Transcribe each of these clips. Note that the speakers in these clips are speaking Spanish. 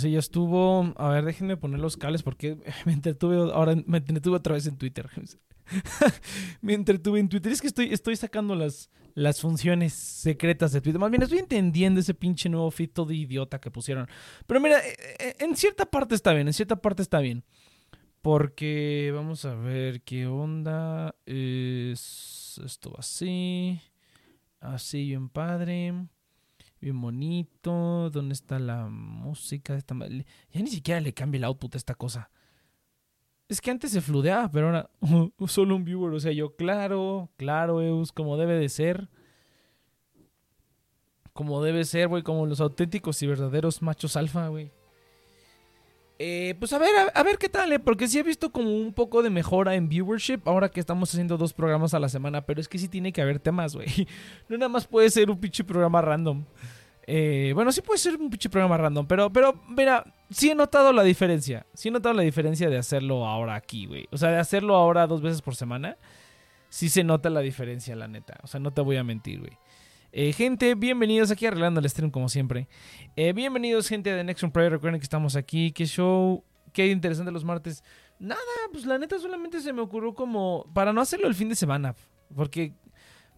sí, ya estuvo. A ver, déjenme poner los cables porque me entretuve ahora, me entretuve otra vez en Twitter. me entretuve en Twitter. Es que estoy, estoy sacando las, las funciones secretas de Twitter. Más bien, estoy entendiendo ese pinche nuevo feed todo idiota que pusieron. Pero mira, eh, eh, en cierta parte está bien, en cierta parte está bien. Porque vamos a ver qué onda. Es esto así. Así, bien padre. Bien bonito. ¿Dónde está la música? Esta... Ya ni siquiera le cambia el output a esta cosa. Es que antes se fludeaba, pero ahora solo un viewer. O sea, yo, claro, claro, Eus, como debe de ser. Como debe ser, güey, como los auténticos y verdaderos machos alfa, güey. Eh, pues a ver, a, ver qué tal, ¿eh? Porque sí he visto como un poco de mejora en viewership ahora que estamos haciendo dos programas a la semana, pero es que sí tiene que haber temas, güey. No nada más puede ser un pinche programa random. Eh, bueno, sí puede ser un pinche programa random, pero, pero, mira, sí he notado la diferencia. Sí he notado la diferencia de hacerlo ahora aquí, güey. O sea, de hacerlo ahora dos veces por semana. Sí se nota la diferencia, la neta. O sea, no te voy a mentir, güey. Eh, gente, bienvenidos aquí arreglando el stream como siempre. Eh, bienvenidos, gente de Next Prayer. Recuerden que estamos aquí. Qué show, qué interesante los martes. Nada, pues la neta solamente se me ocurrió como para no hacerlo el fin de semana. Porque,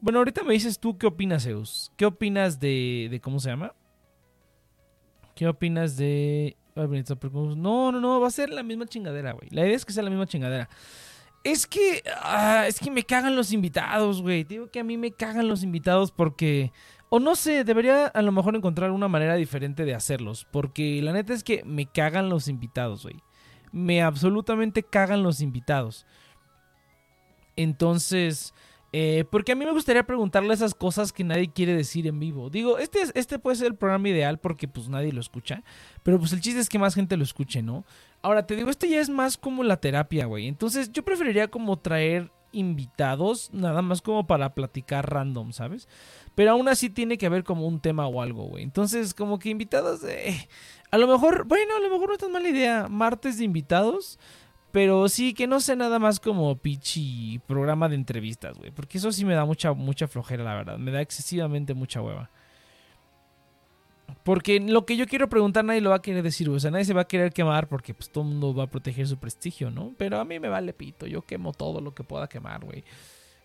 bueno, ahorita me dices tú qué opinas, Zeus. ¿Qué opinas de, de cómo se llama? ¿Qué opinas de... No, no, no, va a ser la misma chingadera, güey. La idea es que sea la misma chingadera. Es que. Ah, es que me cagan los invitados, güey. Digo que a mí me cagan los invitados porque. O no sé, debería a lo mejor encontrar una manera diferente de hacerlos. Porque la neta es que me cagan los invitados, güey. Me absolutamente cagan los invitados. Entonces. Eh, porque a mí me gustaría preguntarle esas cosas que nadie quiere decir en vivo. Digo, este, este puede ser el programa ideal porque pues nadie lo escucha. Pero pues el chiste es que más gente lo escuche, ¿no? Ahora te digo, esto ya es más como la terapia, güey. Entonces yo preferiría como traer invitados, nada más como para platicar random, ¿sabes? Pero aún así tiene que haber como un tema o algo, güey. Entonces como que invitados, eh, a lo mejor, bueno, a lo mejor no es tan mala idea. Martes de invitados. Pero sí, que no sea nada más como pichi programa de entrevistas, güey. Porque eso sí me da mucha, mucha flojera, la verdad. Me da excesivamente mucha hueva. Porque lo que yo quiero preguntar nadie lo va a querer decir. O sea, nadie se va a querer quemar porque pues todo el mundo va a proteger su prestigio, ¿no? Pero a mí me vale pito. Yo quemo todo lo que pueda quemar, güey.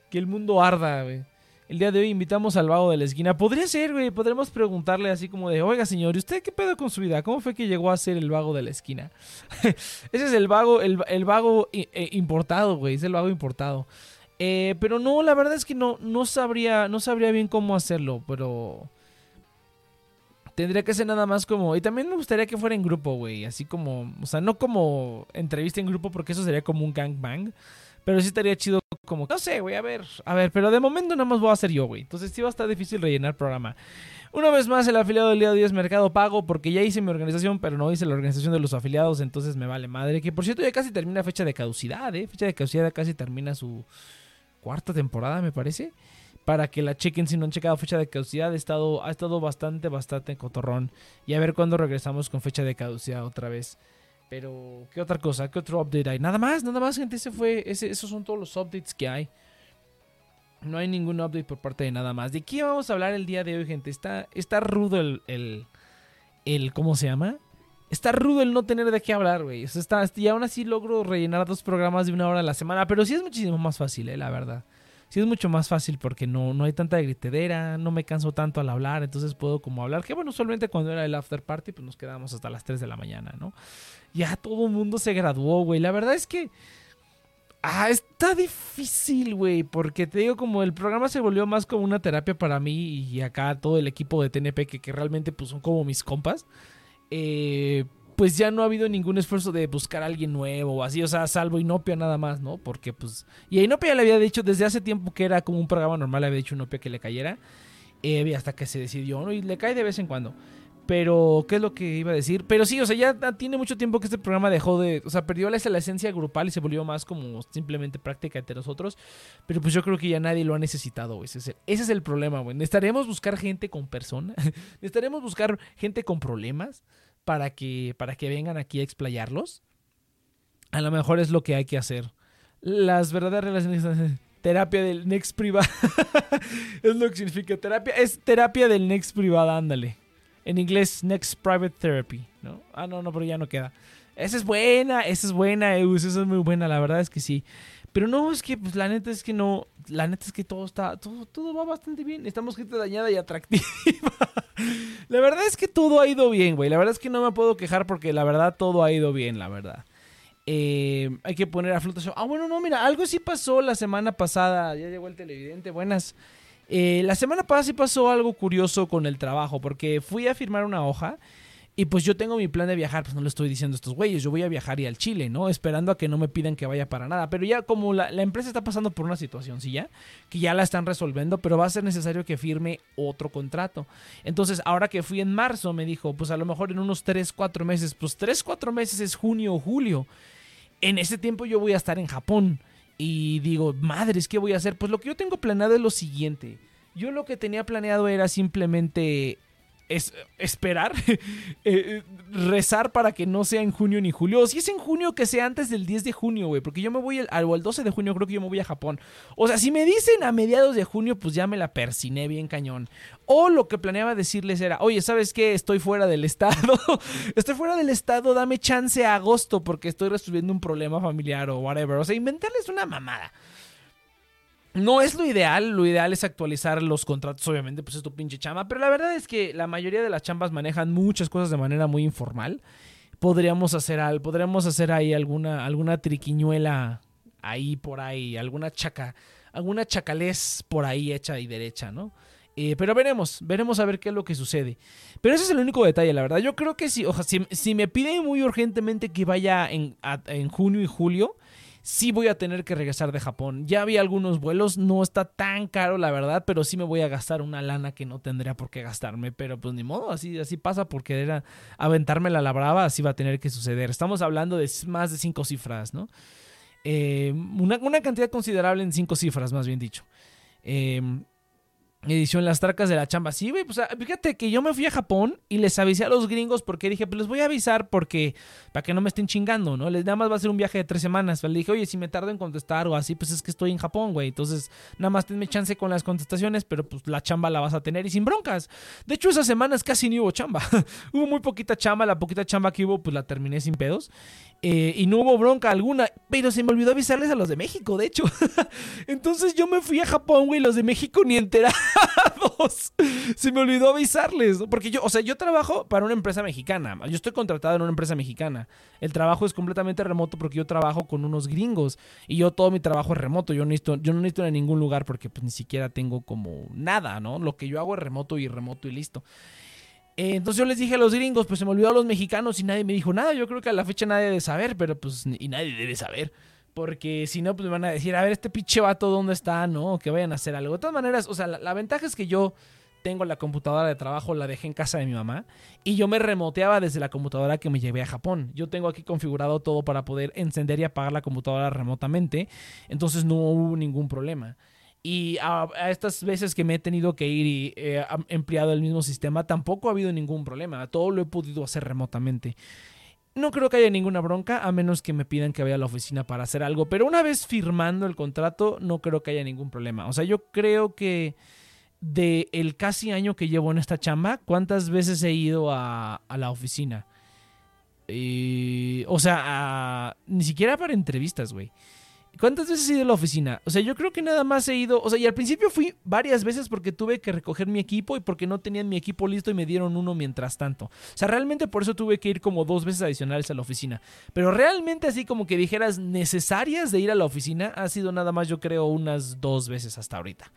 Que el mundo arda, güey. El día de hoy invitamos al vago de la esquina. Podría ser, güey. Podremos preguntarle así como de, oiga, señor, ¿y usted qué pedo con su vida? ¿Cómo fue que llegó a ser el vago de la esquina? Ese es el vago, el, vago eh, importado, güey. Es el vago importado. Eh, pero no, la verdad es que no, no sabría, no sabría bien cómo hacerlo, pero tendría que ser nada más como. Y también me gustaría que fuera en grupo, güey. Así como. O sea, no como entrevista en grupo, porque eso sería como un gangbang. Pero sí estaría chido como, no sé, güey, a ver, a ver, pero de momento nada más voy a hacer yo, güey. Entonces sí va a estar difícil rellenar programa. Una vez más, el afiliado del día de hoy es Mercado Pago, porque ya hice mi organización, pero no hice la organización de los afiliados, entonces me vale madre. Que por cierto ya casi termina fecha de caducidad, ¿eh? Fecha de caducidad casi termina su cuarta temporada, me parece. Para que la chequen si no han checado fecha de caducidad, ha estado, ha estado bastante, bastante cotorrón. Y a ver cuándo regresamos con fecha de caducidad otra vez. Pero, ¿qué otra cosa? ¿Qué otro update hay? Nada más, nada más, gente. Ese fue, ese, esos son todos los updates que hay. No hay ningún update por parte de nada más. ¿De qué vamos a hablar el día de hoy, gente? Está, está rudo el, el, ¿Cómo se llama? Está rudo el no tener de qué hablar, güey. O sea, está, y aún así logro rellenar dos programas de una hora a la semana. Pero sí es muchísimo más fácil, eh, la verdad sí es mucho más fácil porque no, no hay tanta gritedera, no me canso tanto al hablar, entonces puedo como hablar. Que bueno, usualmente cuando era el after party, pues nos quedábamos hasta las 3 de la mañana, ¿no? Ya todo el mundo se graduó, güey. La verdad es que. Ah, está difícil, güey, porque te digo, como el programa se volvió más como una terapia para mí y acá todo el equipo de TNP, que, que realmente pues son como mis compas. Eh, pues ya no ha habido ningún esfuerzo de buscar a alguien nuevo o así, o sea, salvo Inopia nada más, ¿no? Porque pues... Y a Inopia le había dicho desde hace tiempo que era como un programa normal, le había dicho Inopia que le cayera, eh, hasta que se decidió, ¿no? Y le cae de vez en cuando. Pero, ¿qué es lo que iba a decir? Pero sí, o sea, ya tiene mucho tiempo que este programa dejó de. O sea, perdió la, la esencia grupal y se volvió más como simplemente práctica entre nosotros. Pero pues yo creo que ya nadie lo ha necesitado, güey. Ese es el, problema, güey. Necesitaremos buscar gente con persona. Necesitaremos buscar gente con problemas para que, para que vengan aquí a explayarlos. A lo mejor es lo que hay que hacer. Las verdaderas relaciones. Terapia del next privada. es lo que significa terapia. Es terapia del next privada, ándale. En inglés, Next Private Therapy, ¿no? Ah, no, no, pero ya no queda. Esa es buena, esa es buena, Eus, esa es muy buena, la verdad es que sí. Pero no, es que, pues la neta es que no, la neta es que todo está, todo, todo va bastante bien. Estamos gente dañada y atractiva. la verdad es que todo ha ido bien, güey. La verdad es que no me puedo quejar porque la verdad todo ha ido bien, la verdad. Eh, hay que poner a flotación. Ah, bueno, no, mira, algo sí pasó la semana pasada. Ya llegó el televidente, buenas. Eh, la semana pasada sí pasó algo curioso con el trabajo, porque fui a firmar una hoja y pues yo tengo mi plan de viajar, pues no le estoy diciendo a estos güeyes, yo voy a viajar y al Chile, ¿no? Esperando a que no me pidan que vaya para nada. Pero ya como la, empresa está pasando por una situación, ¿sí ya? Que ya la están resolviendo, pero va a ser necesario que firme otro contrato. Entonces, ahora que fui en marzo, me dijo, pues a lo mejor en unos 3, 4 meses, pues 3, 4 meses es junio o julio. En ese tiempo yo voy a estar en Japón. Y digo, madres, ¿qué voy a hacer? Pues lo que yo tengo planeado es lo siguiente. Yo lo que tenía planeado era simplemente es esperar, eh, eh, rezar para que no sea en junio ni julio. O si es en junio, que sea antes del 10 de junio, güey. Porque yo me voy, al, o el 12 de junio, creo que yo me voy a Japón. O sea, si me dicen a mediados de junio, pues ya me la persiné bien cañón. O lo que planeaba decirles era, oye, ¿sabes qué? Estoy fuera del estado. estoy fuera del estado, dame chance a agosto porque estoy resolviendo un problema familiar o whatever. O sea, inventarles una mamada. No es lo ideal, lo ideal es actualizar los contratos, obviamente, pues es tu pinche chamba, pero la verdad es que la mayoría de las chambas manejan muchas cosas de manera muy informal. Podríamos hacer algo, podríamos hacer ahí alguna, alguna triquiñuela ahí por ahí, alguna chaca, alguna chacalés por ahí hecha y derecha, ¿no? Eh, pero veremos, veremos a ver qué es lo que sucede. Pero ese es el único detalle, la verdad. Yo creo que si, si, si me piden muy urgentemente que vaya en, en junio y julio, sí voy a tener que regresar de Japón. Ya había algunos vuelos, no está tan caro la verdad, pero sí me voy a gastar una lana que no tendría por qué gastarme, pero pues ni modo, así, así pasa por querer aventarme la brava, así va a tener que suceder. Estamos hablando de más de cinco cifras, ¿no? Eh, una, una, cantidad considerable en cinco cifras, más bien dicho. Eh, edición Las Tracas de la Chamba. Sí, güey, pues fíjate que yo me fui a Japón y les avisé a los gringos porque dije, pues les voy a avisar porque para que no me estén chingando, ¿no? Les nada más va a ser un viaje de tres semanas. Le dije, oye, si me tardo en contestar o así, pues es que estoy en Japón, güey. Entonces, nada más tenme chance con las contestaciones, pero pues la chamba la vas a tener y sin broncas. De hecho, esas semanas casi ni hubo chamba. hubo muy poquita chamba, la poquita chamba que hubo, pues la terminé sin pedos. Eh, y no hubo bronca alguna, pero se me olvidó avisarles a los de México, de hecho. Entonces yo me fui a Japón, güey, los de México ni enterados. se me olvidó avisarles, porque yo, o sea, yo trabajo para una empresa mexicana. Yo estoy contratado en una empresa mexicana. El trabajo es completamente remoto porque yo trabajo con unos gringos y yo todo mi trabajo es remoto. Yo, necesito, yo no necesito a ningún lugar porque pues ni siquiera tengo como nada, ¿no? Lo que yo hago es remoto y remoto y listo. Eh, entonces yo les dije a los gringos, pues se me olvidó a los mexicanos y nadie me dijo nada. Yo creo que a la fecha nadie debe saber, pero pues y nadie debe saber. Porque si no, pues me van a decir, a ver, este pinche vato, ¿dónde está? No, que vayan a hacer algo. De todas maneras, o sea, la, ventaja es que yo tengo la computadora de trabajo, la dejé en casa de mi mamá y yo me remoteaba desde la computadora que me llevé a Japón. Yo tengo aquí configurado todo para poder encender y apagar la computadora remotamente, entonces no hubo ningún problema. Y a, estas veces que me he tenido que ir y he empleado el mismo sistema, tampoco ha habido ningún problema. Todo lo he podido hacer remotamente. No creo que haya ninguna bronca, a menos que me pidan que vaya a la oficina para hacer algo. Pero una vez firmando el contrato, no creo que haya ningún problema. O sea, yo creo que de el casi año que llevo en esta chamba, ¿cuántas veces he ido a, a la oficina? o sea, ni siquiera para entrevistas, güey. ¿Cuántas veces he ido a la oficina? O sea, yo creo que nada más he ido. O sea, y al principio fui varias veces porque tuve que recoger mi equipo y porque no tenían mi equipo listo y me dieron uno mientras tanto. O sea, realmente por eso tuve que ir como dos veces adicionales a la oficina. Pero realmente, así como que dijeras necesarias de ir a la oficina, ha sido nada más, yo creo, unas dos veces hasta ahorita.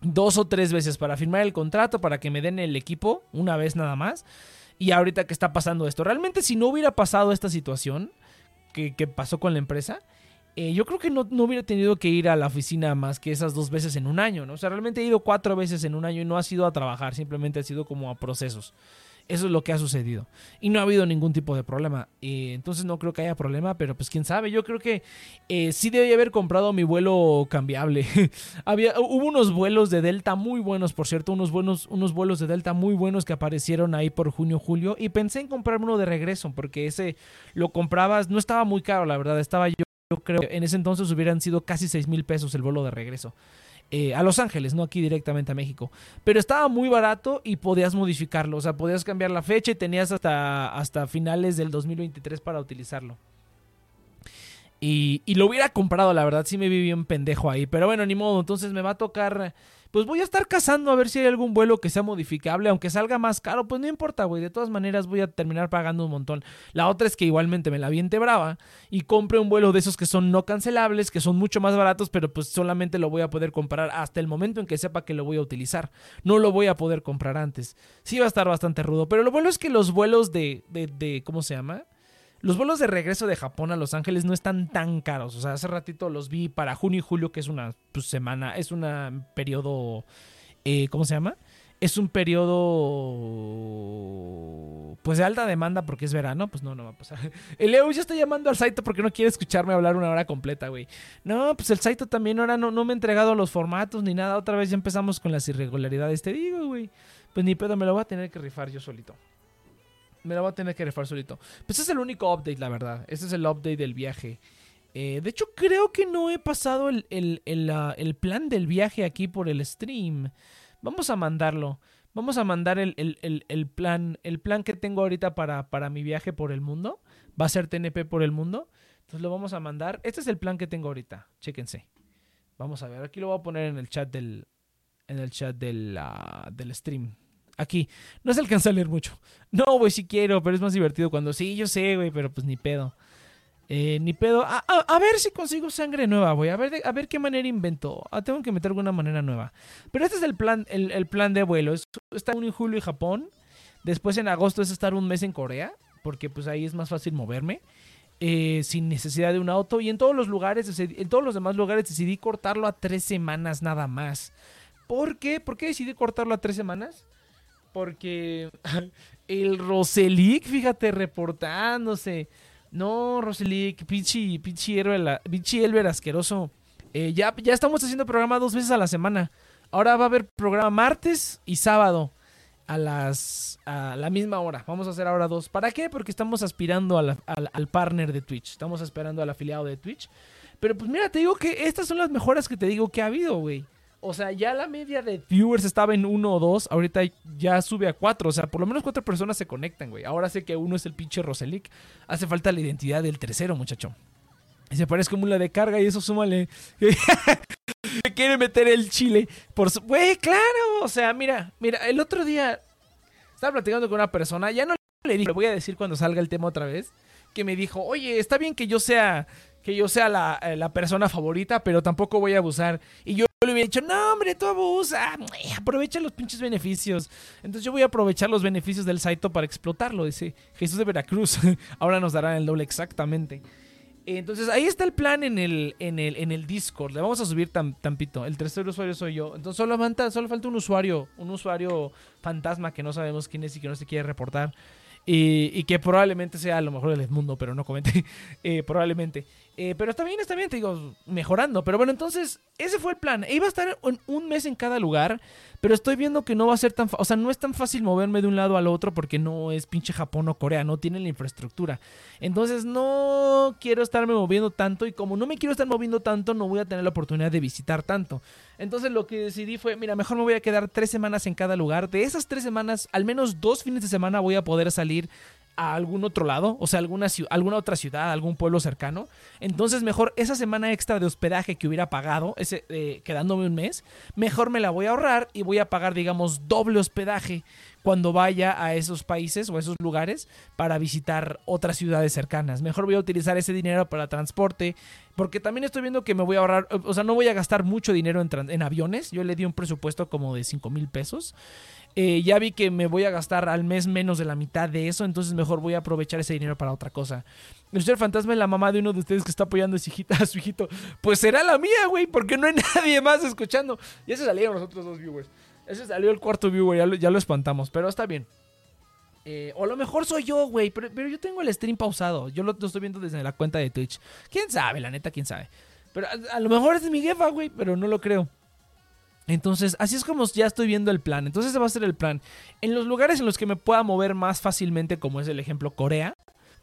Dos o tres veces para firmar el contrato, para que me den el equipo, una vez nada más. Y ahorita que está pasando esto. Realmente, si no hubiera pasado esta situación que, que pasó con la empresa eh, yo creo que no, no, hubiera tenido que ir a la oficina más que esas dos veces en un año, ¿no? O sea, realmente he ido cuatro veces en un año y no ha sido a trabajar, simplemente ha sido como a procesos. Eso es lo que ha sucedido. Y no ha habido ningún tipo de problema. Eh, entonces no creo que haya problema, pero pues quién sabe. Yo creo que eh, sí debí haber comprado mi vuelo cambiable. Había, hubo unos vuelos de Delta muy buenos, por cierto, unos, buenos, unos vuelos de Delta muy buenos que aparecieron ahí por junio, julio. Y pensé en comprarme uno de regreso, porque ese lo comprabas, no estaba muy caro, la verdad. Estaba yo yo creo que en ese entonces hubieran sido casi 6 mil pesos el vuelo de regreso. eh, a Los Ángeles, no aquí directamente a México. Pero estaba muy barato y podías modificarlo. O sea, podías cambiar la fecha y tenías hasta, hasta finales del 2023 para utilizarlo. Y, y, lo hubiera comprado, la verdad, sí me vi bien pendejo ahí. Pero bueno, ni modo, entonces me va a tocar pues voy a estar cazando a ver si hay algún vuelo que sea modificable, aunque salga más caro, pues no importa, güey, de todas maneras voy a terminar pagando un montón. La otra es que igualmente me la viente brava y compre un vuelo de esos que son no cancelables, que son mucho más baratos, pero pues solamente lo voy a poder comprar hasta el momento en que sepa que lo voy a utilizar. No lo voy a poder comprar antes. Sí va a estar bastante rudo, pero lo bueno es que los vuelos de, de, de ¿cómo se llama? Los vuelos de regreso de Japón a Los Ángeles no están tan caros. O sea, hace ratito los vi para junio y julio, que es una pues, semana, es un periodo, eh, ¿cómo se llama? Es un periodo pues de alta demanda porque es verano, pues no, no va a pasar. El Leo ya está llamando al Saito porque no quiere escucharme hablar una hora completa, güey. No, pues el Saito también ahora no, no me ha entregado los formatos ni nada. Otra vez ya empezamos con las irregularidades. Te digo, güey. Pues ni pedo, me lo voy a tener que rifar yo solito me la voy a tener que refar solito. Pues es el único update, la verdad. Este es el update del viaje. Eh, de hecho, creo que no he pasado el, el, plan del viaje aquí por el stream. Vamos a mandarlo. Vamos a mandar el, plan. El plan que tengo ahorita para, para mi viaje por el mundo. Va a ser TNP por el mundo. Entonces lo vamos a mandar. Este es el plan que tengo ahorita. Chéquense. Vamos a ver. Aquí lo voy a poner en el chat del. En el chat del, uh, del stream aquí. No se alcanza a leer mucho. No, güey, sí quiero, pero es más divertido cuando sí, yo sé, güey, pero pues ni pedo. Eh, ni pedo. A, ver si consigo sangre nueva, güey. A ver, a ver qué manera invento. Ah, tengo que meter alguna manera nueva. Pero este es el plan, el, plan de vuelo. Es, estar en julio y Japón. Después en agosto es estar un mes en Corea. Porque pues ahí es más fácil moverme. Eh, sin necesidad de un auto. Y en todos los lugares, en todos los demás lugares decidí cortarlo a tres semanas nada más. ¿Por qué? ¿Por qué decidí cortarlo a tres semanas? Porque el Roselic, fíjate, reportándose. No, Roselic, pinche, pinche, pinche Elber asqueroso. Eh, ya, ya estamos haciendo programa dos veces a la semana. Ahora va a haber programa martes y sábado a las a la misma hora. Vamos a hacer ahora dos. ¿Para qué? Porque estamos aspirando al partner de Twitch. Estamos esperando al afiliado de Twitch. Pero pues mira, te digo que estas son las mejoras que te digo que ha habido, güey. O sea, ya la media de viewers estaba en uno o dos. Ahorita ya sube a cuatro. O sea, por lo menos cuatro personas se conectan, güey. Ahora sé que uno es el pinche Roselic. Hace falta la identidad del tercero, muchacho. Y se parece como la de carga y eso súmale. Me quiere meter el chile. Por su... Güey, claro. O sea, mira, mira, el otro día estaba platicando con una persona. Ya no le dije, le voy a decir cuando salga el tema otra vez. Que me dijo, oye, está bien que yo sea que yo sea la, eh, la, persona favorita, pero tampoco voy a abusar. Y yo hubiera dicho, no, hombre, tú abusa, aprovecha los pinches beneficios. Entonces yo voy a aprovechar los beneficios del Saito para explotarlo, dice Jesús de Veracruz. Ahora nos darán el doble exactamente. Entonces ahí está el plan en el, en el, en el Discord. Le vamos a subir tan, tampito. El tercer usuario soy yo. Entonces solo falta, solo falta un usuario, un usuario fantasma que no sabemos quién es y que no se quiere reportar. Y, que probablemente sea a lo mejor el Edmundo, pero no comenté. Eh, probablemente. Eh, pero está bien, está bien, te digo, mejorando. Pero bueno, entonces, ese fue el plan. Iba a estar un mes en cada lugar, pero estoy viendo que no va a ser tan... O sea, no es tan fácil moverme de un lado al otro porque no es pinche Japón o Corea, no tienen la infraestructura. Entonces, no quiero estarme moviendo tanto y como no me quiero estar moviendo tanto, no voy a tener la oportunidad de visitar tanto. Entonces, lo que decidí fue, mira, mejor me voy a quedar tres semanas en cada lugar. De esas tres semanas, al menos dos fines de semana voy a poder salir a algún otro lado, o sea, alguna, alguna otra ciudad, algún pueblo cercano. Entonces, mejor esa semana extra de hospedaje que hubiera pagado, ese, eh, quedándome un mes, mejor me la voy a ahorrar y voy a pagar, digamos, doble hospedaje cuando vaya a esos países o a esos lugares para visitar otras ciudades cercanas. Mejor voy a utilizar ese dinero para transporte, porque también estoy viendo que me voy a ahorrar, o sea, no voy a gastar mucho dinero en, en aviones. Yo le di un presupuesto como de 5 mil pesos. Eh, ya vi que me voy a gastar al mes menos de la mitad de eso, entonces mejor voy a aprovechar ese dinero para otra cosa. El señor fantasma es la mamá de uno de ustedes que está apoyando a su, hijita, a su hijito. Pues será la mía, güey, porque no hay nadie más escuchando. Y ese salieron los otros dos viewers. Ese salió el cuarto viewer, ya lo, ya lo espantamos, pero está bien. Eh, o a lo mejor soy yo, güey, pero, yo tengo el stream pausado. Yo lo, estoy viendo desde la cuenta de Twitch. ¿Quién sabe, la neta, quién sabe? Pero a, a lo mejor es mi jefa, güey, pero no lo creo. Entonces, así es como ya estoy viendo el plan. Entonces, ese va a ser el plan. En los lugares en los que me pueda mover más fácilmente, como es el ejemplo Corea,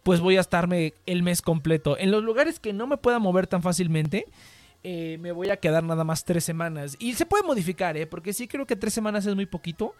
pues voy a estarme el mes completo. En los lugares que no me pueda mover tan fácilmente, eh, me voy a quedar nada más tres semanas. Y se puede modificar, ¿eh? Porque sí creo que tres semanas es muy poquito.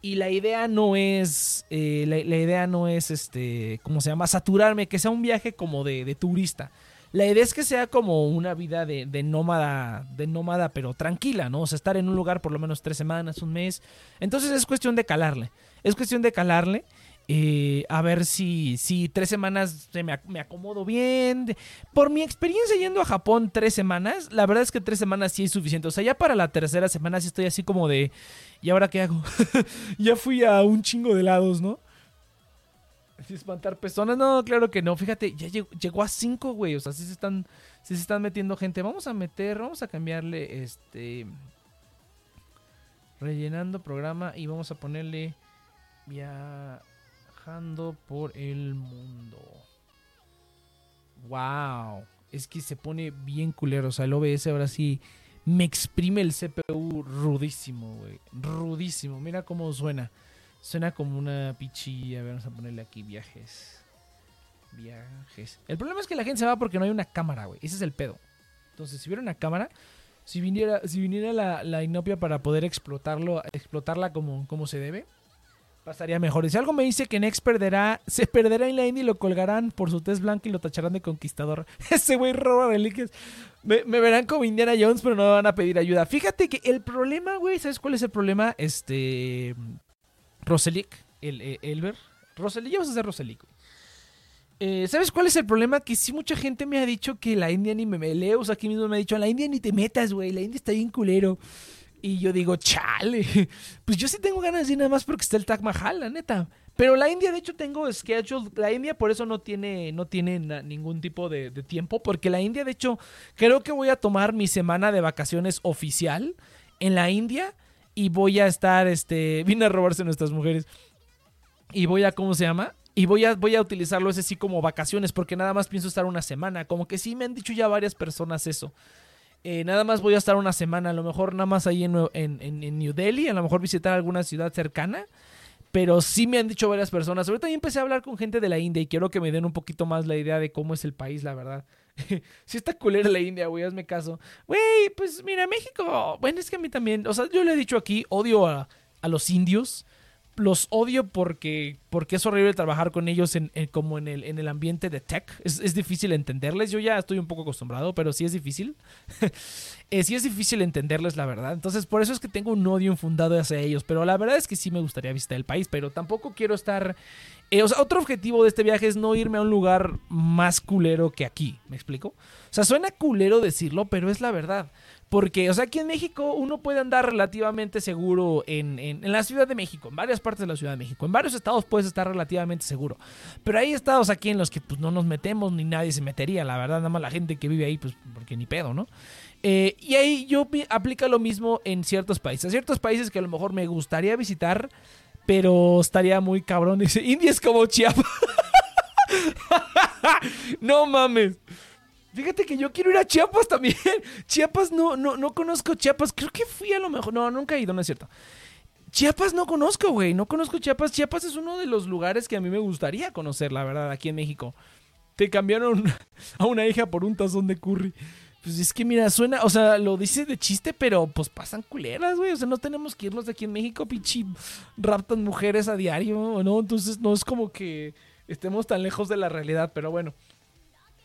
Y la idea no es, eh, la, idea no es, este, ¿cómo se llama? Saturarme, que sea un viaje como de, de turista. La idea es que sea como una vida de, de, nómada, de nómada, pero tranquila, ¿no? O sea, estar en un lugar por lo menos tres semanas, un mes. Entonces es cuestión de calarle. Es cuestión de calarle. Eh, a ver si, si tres semanas me, me, acomodo bien. Por mi experiencia yendo a Japón tres semanas, la verdad es que tres semanas sí es suficiente. O sea, ya para la tercera semana sí estoy así como de, ¿y ahora qué hago? ya fui a un chingo de lados, ¿no? Espantar personas, no, claro que no. Fíjate, ya llegó, a cinco, güey. O sea, sí se están, sí se están metiendo gente. Vamos a meter, vamos a cambiarle este. Rellenando programa y vamos a ponerle. Ya por el mundo. Wow. Es que se pone bien culero. O sea, el OBS ahora sí me exprime el CPU rudísimo, güey. Rudísimo. Mira cómo suena. Suena como una pichilla. A ver, vamos a ponerle aquí viajes. Viajes. El problema es que la gente se va porque no hay una cámara, güey. Ese es el pedo. Entonces, si hubiera una cámara, si viniera, si viniera la, la inopia para poder explotarlo, explotarla como, como se debe, pasaría mejor. Si algo me dice que Nex perderá, se perderá en la India y lo colgarán por su test blanco y lo tacharán de conquistador. Ese güey roba reliquias. Me, verán como Indiana Jones, pero no me van a pedir ayuda. Fíjate que el problema, güey, ¿sabes cuál es el problema? Este. Roselic, el, el Elber. Roselic, ya vas a ser Roselic, eh, ¿Sabes cuál es el problema? Que sí mucha gente me ha dicho que la India ni me, me o sea, aquí mismo me ha dicho, la India ni te metas, güey, la India está bien culero. Y yo digo, chale, pues yo sí tengo ganas de ir nada más porque está el Taj Mahal, la neta. Pero la India, de hecho, tengo schedule. La India por eso no tiene, no tiene ningún tipo de, tiempo. Porque la India, de hecho, creo que voy a tomar mi semana de vacaciones oficial en la India. Y voy a estar, este. Vine a robarse nuestras mujeres. Y voy a, ¿cómo se llama? Y voy a, voy a utilizarlo ese sí como vacaciones. Porque nada más pienso estar una semana. Como que sí me han dicho ya varias personas eso. Eh, nada más voy a estar una semana, a lo mejor nada más ahí en, en, New Delhi, a lo mejor visitar alguna ciudad cercana. Pero sí me han dicho varias personas. Ahorita ya empecé a hablar con gente de la India y quiero que me den un poquito más la idea de cómo es el país, la verdad. Si está culera la India, güey, hazme caso. Güey, pues mira, México. Bueno, es que a mí también. O sea, yo le he dicho aquí, odio a, a los indios los odio porque, porque es horrible trabajar con ellos en, como en el, en el ambiente de tech. Es, difícil entenderles. Yo ya estoy un poco acostumbrado, pero sí es difícil. eh, sí es difícil entenderles, la verdad. Entonces, por eso es que tengo un odio infundado hacia ellos. Pero la verdad es que sí me gustaría visitar el país, pero tampoco quiero estar... Eh, o sea, otro objetivo de este viaje es no irme a un lugar más culero que aquí. ¿Me explico? O sea, suena culero decirlo, pero es la verdad. Porque, o sea, aquí en México uno puede andar relativamente seguro en, en, la Ciudad de México, en varias partes de la Ciudad de México. En varios estados puedes estar relativamente seguro. Pero hay estados aquí en los que pues no nos metemos ni nadie se metería, la verdad, nada más la gente que vive ahí, pues porque ni pedo, ¿no? Eh, y ahí yo aplica lo mismo en ciertos países. Ciertos países que a lo mejor me gustaría visitar, pero estaría muy cabrón. Dice, India es como Chiapas. no mames. Fíjate que yo quiero ir a Chiapas también. Chiapas no, no, no conozco Chiapas. Creo que fui a lo mejor. No, nunca he ido, no es cierto. Chiapas no conozco, güey. No conozco Chiapas. Chiapas es uno de los lugares que a mí me gustaría conocer, la verdad, aquí en México. Te cambiaron a una hija por un tazón de curry. Pues es que mira, suena, o sea, lo dices de chiste, pero pues pasan culeras, güey. O sea, no tenemos que irnos de aquí en México, pinche raptan mujeres a diario, ¿no? Entonces no es como que estemos tan lejos de la realidad, pero bueno.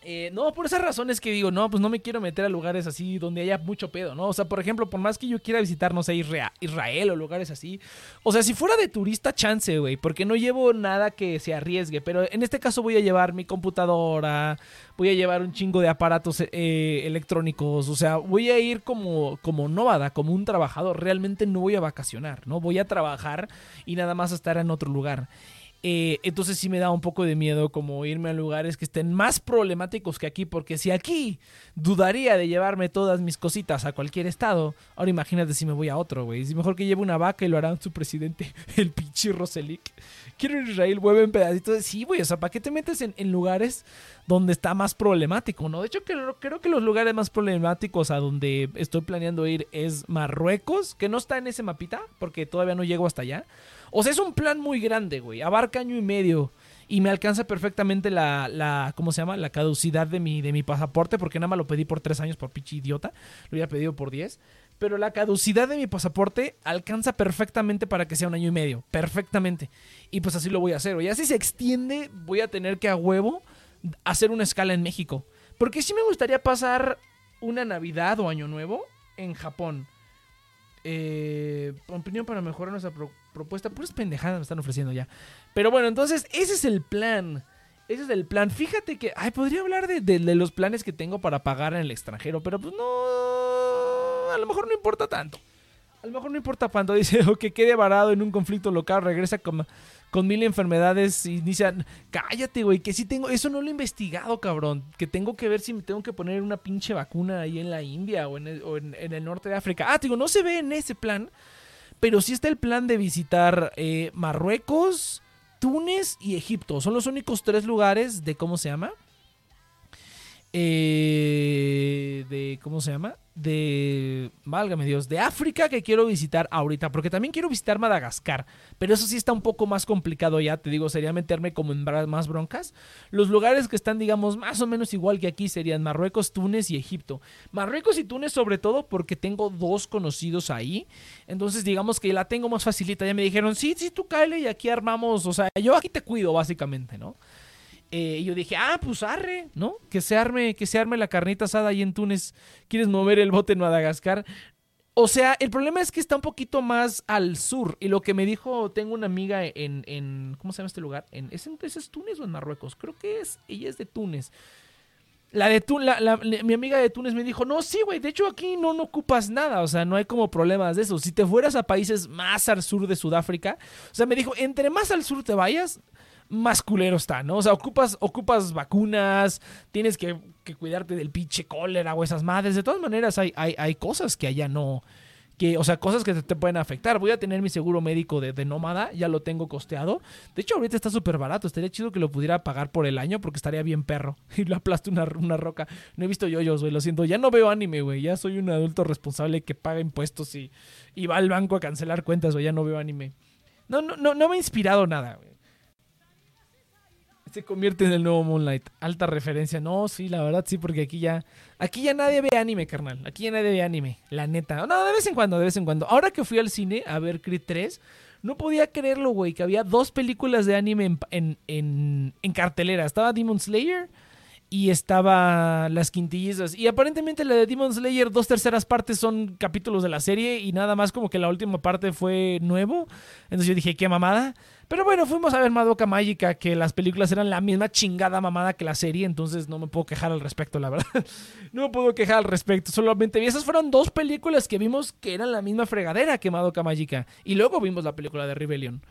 Eh, no, por esas razones que digo, no, pues no me quiero meter a lugares así donde haya mucho pedo, ¿no? O sea, por ejemplo, por más que yo quiera visitar, no sé, Israel o lugares así. O sea, si fuera de turista, chance, güey, porque no llevo nada que se arriesgue. Pero en este caso voy a llevar mi computadora, voy a llevar un chingo de aparatos eh, electrónicos. O sea, voy a ir como, como nóvada, como un trabajador. Realmente no voy a vacacionar, ¿no? Voy a trabajar y nada más estar en otro lugar. Eh, entonces sí me da un poco de miedo como irme a lugares que estén más problemáticos que aquí, porque si aquí dudaría de llevarme todas mis cositas a cualquier estado, ahora imagínate si me voy a otro, güey. Si mejor que lleve una vaca y lo hará su presidente, el pinche Roselic. Quiero ir a Israel, vuelve en pedacitos. Sí, güey, o sea, ¿para qué te metes en, lugares donde está más problemático, no? De hecho, creo, creo que los lugares más problemáticos a donde estoy planeando ir es Marruecos, que no está en ese mapita, porque todavía no llego hasta allá. O sea, es un plan muy grande, güey. Abarca año y medio. y me alcanza perfectamente la, la ¿cómo se llama? La caducidad de mi, de mi pasaporte, porque nada más lo pedí por tres años por pinche idiota, lo había pedido por diez. Pero la caducidad de mi pasaporte alcanza perfectamente para que sea un año y medio. Perfectamente. Y pues así lo voy a hacer. Y así se extiende, voy a tener que a huevo hacer una escala en México. Porque sí me gustaría pasar una Navidad o Año Nuevo en Japón. Eh, opinión para mejorar nuestra propuesta. Puras pendejadas me están ofreciendo ya. Pero bueno, entonces ese es el plan. Ese es el plan. Fíjate que. Ay, podría hablar de, de los planes que tengo para pagar en el extranjero. Pero pues no. A lo mejor no importa tanto. A lo mejor no importa cuando dice o que quede varado en un conflicto local, regresa con, con mil enfermedades y inician. Cállate, güey, que sí tengo. Eso no lo he investigado, cabrón. Que tengo que ver si me tengo que poner una pinche vacuna ahí en la India o en el, norte de África. Ah, digo, no se ve en ese plan. Pero sí está el plan de visitar eh, Marruecos, Túnez y Egipto. Son los únicos tres lugares de. ¿Cómo se llama? Eh, de. ¿Cómo se llama? de, válgame Dios, de África que quiero visitar ahorita, porque también quiero visitar Madagascar, pero eso sí está un poco más complicado ya, te digo, sería meterme como en más broncas. Los lugares que están, digamos, más o menos igual que aquí serían Marruecos, Túnez y Egipto. Marruecos y Túnez sobre todo porque tengo dos conocidos ahí, entonces digamos que la tengo más facilita, ya me dijeron, sí, sí, tú cáele y aquí armamos, o sea, yo aquí te cuido básicamente, ¿no? Eh, y yo dije, ah, pues arre, ¿no? Que se arme, que se arme la carnita asada ahí en Túnez. ¿Quieres mover el bote en Madagascar? O sea, el problema es que está un poquito más al sur. Y lo que me dijo, tengo una amiga en, en ¿cómo se llama este lugar? En, ¿es, ¿Es Túnez o en Marruecos? Creo que es, ella es de Túnez. La de Túnez, mi amiga de Túnez me dijo, no, sí, güey, de hecho aquí no, no ocupas nada, o sea, no hay como problemas de eso. Si te fueras a países más al sur de Sudáfrica, o sea, me dijo, entre más al sur te vayas, más culero está, ¿no? O sea, ocupas, ocupas vacunas, tienes que, cuidarte del pinche cólera o esas madres. De todas maneras, hay, hay, hay cosas que allá no. Que, o sea, cosas que te, pueden afectar. Voy a tener mi seguro médico de, nómada, ya lo tengo costeado. De hecho, ahorita está súper barato. Estaría chido que lo pudiera pagar por el año porque estaría bien perro. Y lo aplasto una, una roca. No he visto yoyos, güey, lo siento. Ya no veo anime, güey. Ya soy un adulto responsable que paga impuestos y, y va al banco a cancelar cuentas, güey. Ya no veo anime. No, no, no, no me ha inspirado nada, güey se convierte en el nuevo Moonlight. Alta referencia. No, sí, la verdad sí, porque aquí ya. Aquí ya nadie ve anime, carnal. Aquí ya nadie ve anime. La neta. No, de vez en cuando, de vez en cuando. Ahora que fui al cine a ver Creed 3, no podía creerlo, güey, que había dos películas de anime en, en, en, cartelera. Estaba Demon Slayer y estaba Las Quintillizas. Y aparentemente la de Demon Slayer, dos terceras partes son capítulos de la serie y nada más como que la última parte fue nuevo. Entonces yo dije, qué mamada. Pero bueno, fuimos a ver Madoka Mágica, que las películas eran la misma chingada mamada que la serie, entonces no me puedo quejar al respecto, la verdad. no me puedo quejar al respecto, solamente vi. Esas fueron dos películas que vimos que eran la misma fregadera que Madoka Mágica. Y luego vimos la película de Rebellion.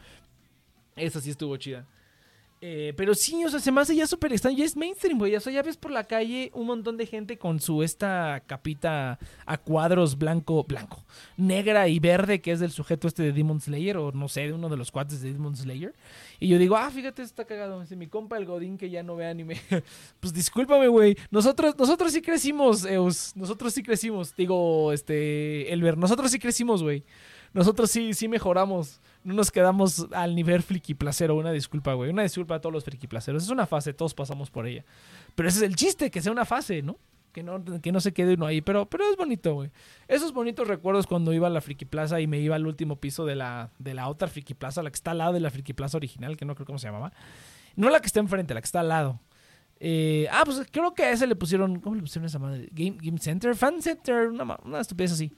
Esa sí estuvo chida. Eh, pero sí, o sea, se me hace ya súper extraño. Ya es mainstream, güey. O sea, ya ves por la calle un montón de gente con su esta capita a cuadros blanco, blanco, negra y verde, que es del sujeto este de Demon Slayer, o no sé, de uno de los cuates de Demon Slayer. Y yo digo, ah, fíjate, está cagado. Dice mi compa el Godín que ya no ve anime. pues discúlpame, güey. Nosotros, nosotros sí crecimos, Eus. Nosotros sí crecimos. Digo, este, Elber, nosotros sí crecimos, güey. Nosotros sí, sí mejoramos no nos quedamos al nivel friki placero. Una disculpa, güey. Una disculpa a todos los friki placeros. Es una fase, todos pasamos por ella. Pero ese es el chiste, que sea una fase, ¿no? Que no, que no se quede uno ahí. Pero, pero es bonito, güey. Esos bonitos recuerdos cuando iba a la Friki Plaza y me iba al último piso de la, de la otra Friki Plaza, la que está al lado de la Friki Plaza original, que no creo cómo se llamaba. No la que está enfrente, la que está al lado. Eh, ah, pues creo que a ese le pusieron. ¿Cómo le pusieron esa madre? Game, Center, Fan Center, una, una estupidez así.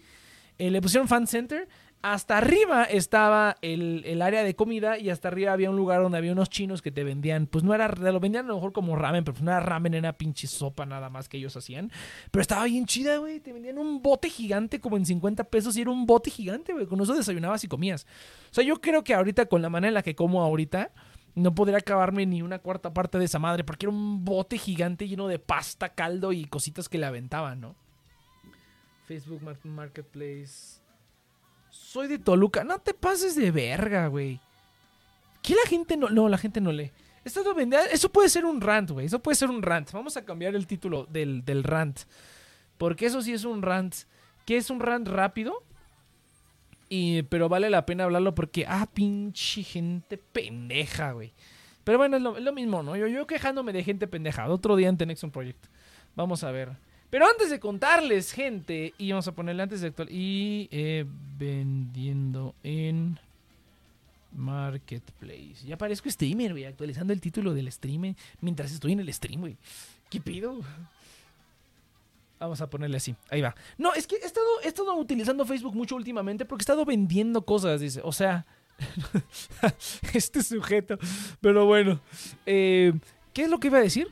Eh, le pusieron Fan Center hasta arriba estaba el, área de comida y hasta arriba había un lugar donde había unos chinos que te vendían, pues no era, lo vendían a lo mejor como ramen, pero pues no era ramen, era pinche sopa nada más que ellos hacían. Pero estaba bien chida, güey, te vendían un bote gigante como en 50 pesos y era un bote gigante, güey, con eso desayunabas y comías. O sea, yo creo que ahorita con la manera en la que como ahorita, no podría acabarme ni una cuarta parte de esa madre, porque era un bote gigante lleno de pasta, caldo y cositas que le aventaban, ¿no? Facebook Marketplace soy de Toluca. No te pases de verga, güey. ¿Qué la gente no.? No, la gente no lee. Eso puede ser un rant, güey. Eso puede ser un rant. Vamos a cambiar el título del, del rant. Porque eso sí es un rant. Que es un rant rápido. Y, pero vale la pena hablarlo porque. Ah, pinche gente pendeja, güey. Pero bueno, es lo, mismo, ¿no? Yo, yo quejándome de gente pendeja. Otro día en The Nexon Project. Vamos a ver. Pero antes de contarles, gente, y vamos a ponerle antes de actual. Y eh, vendiendo en Marketplace. Ya parezco streamer, güey, actualizando el título del stream mientras estoy en el stream, güey. ¿Qué pido? Vamos a ponerle así. Ahí va. No, es que he estado, he estado utilizando Facebook mucho últimamente porque he estado vendiendo cosas, dice. O sea, este sujeto. Pero bueno. Eh, ¿Qué es lo que iba a decir?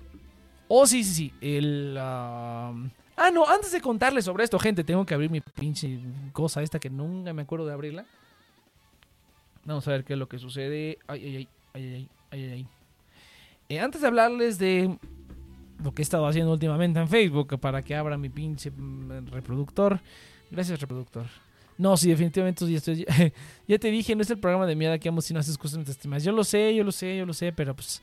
Oh, sí, sí, sí. El... Ah, ah, no, antes de contarles sobre esto, gente, tengo que abrir mi pinche cosa esta que nunca me acuerdo de abrirla. Vamos a ver qué es lo que sucede. Ay, ay, ay, ay, ay, ay, ay. Eh, antes de hablarles de lo que he estado haciendo últimamente en Facebook para que abra mi pinche mm, reproductor. Gracias, reproductor. No, sí, definitivamente ya, te dije, no es el programa de mierda que amo si no haces cosas tus Yo lo sé, yo lo sé, yo lo sé, pero pues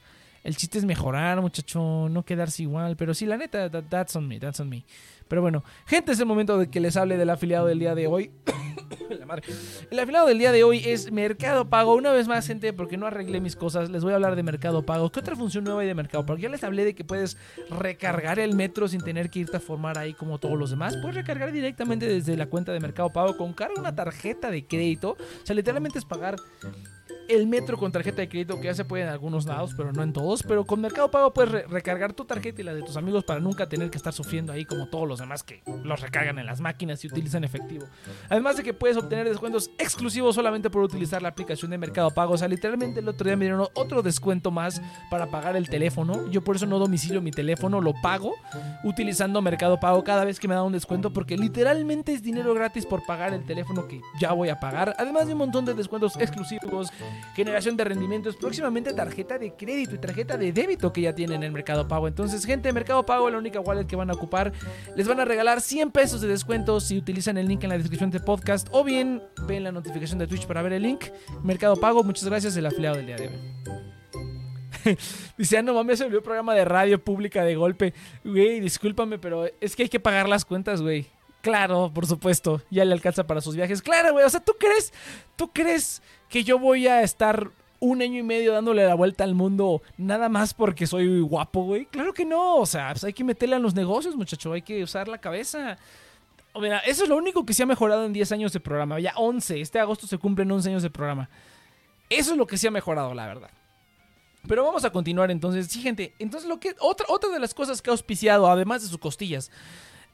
el chiste es mejorar, muchacho, no quedarse igual. Pero sí, la neta, that's on me, that's on me. Pero bueno, gente, es el momento de que les hable del afiliado del día de hoy. El afiliado del día de hoy es Mercado Pago. Una vez más, gente, porque no arreglé mis cosas, les voy a hablar de Mercado Pago. ¿Qué otra función nueva hay de Mercado Pago? Ya les hablé de que puedes recargar el metro sin tener que irte a formar ahí como todos los demás. Puedes recargar directamente desde la cuenta de Mercado Pago con carga una tarjeta de crédito. O sea, literalmente es pagar el metro con tarjeta de crédito, que ya se puede en algunos lados, pero no en todos. Pero con Mercado Pago puedes recargar tu tarjeta y la de tus amigos para nunca tener que estar sufriendo ahí como todos los demás que los recargan en las máquinas y utilizan efectivo. Además de que puedes obtener descuentos exclusivos solamente por utilizar la aplicación de Mercado Pago. O sea, literalmente el otro día me dieron otro descuento más para pagar el teléfono. Yo por eso no domicilio mi teléfono, lo pago utilizando Mercado Pago cada vez que me da un descuento porque literalmente es dinero gratis por pagar el teléfono que ya voy a pagar. Además de un montón de descuentos exclusivos generación de rendimientos, próximamente tarjeta de crédito y tarjeta de débito que ya tienen en Mercado Pago. Entonces, gente, Mercado Pago, la única wallet que van a ocupar, van a regalar 100 pesos de descuento si utilizan el link en la descripción del podcast o bien ven la notificación de Twitch para ver el link. Mercado Pago, muchas gracias, el afiliado del día de hoy. Dice, ah, no mames, se olvidó programa de radio pública de golpe. Güey, discúlpame, pero es que hay que pagar las cuentas, güey. Claro, por supuesto. Ya le alcanza para sus viajes. Claro, güey. O sea, ¿tú crees? ¿Tú crees que yo voy a estar un año y medio dándole la vuelta al mundo nada más porque soy guapo, güey? Claro que no. O sea, pues hay que meterle a los negocios, muchacho. Hay que usar la cabeza. Eso es lo único que se ha mejorado en 10 años de programa. Ya 11. Este agosto se cumplen 11 años de programa. Eso es lo que se ha mejorado, la verdad. Pero vamos a continuar entonces. Sí, gente. Entonces, lo que. Otra, otra de las cosas que ha auspiciado, además de sus costillas,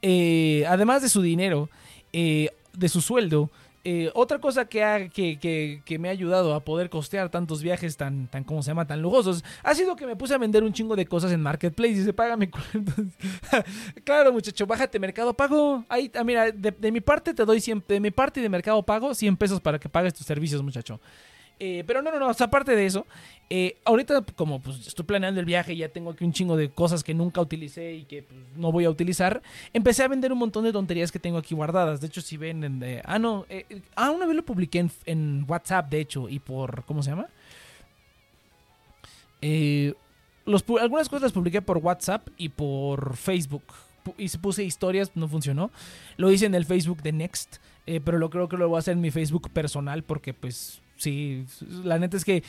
eh, además de su dinero, eh, de su sueldo, eh, otra cosa que, ha, que, me ha ayudado a poder costear tantos viajes tan, tan, ¿cómo se llama? Tan lujosos, ha sido que me puse a vender un chingo de cosas en Marketplace y se paga mi claro, muchacho, bájate Mercado Pago. Ahí, ah, mira, de, mi parte te doy 100, de mi parte de Mercado Pago 100 pesos para que pagues tus servicios, muchacho. Eh, pero no, no, no, aparte de eso, eh, ahorita como pues estoy planeando el viaje y ya tengo aquí un chingo de cosas que nunca utilicé y que pues, no voy a utilizar, empecé a vender un montón de tonterías que tengo aquí guardadas. De hecho, si ven, en, ah, no, eh, ah, una vez lo publiqué en, WhatsApp, de hecho, y por, ¿cómo se llama? Los, algunas cosas las publiqué por WhatsApp y por Facebook. Y se puse historias, no funcionó. Lo hice en el Facebook de Next, pero lo creo que lo voy a hacer en mi Facebook personal porque pues Sí, la neta es que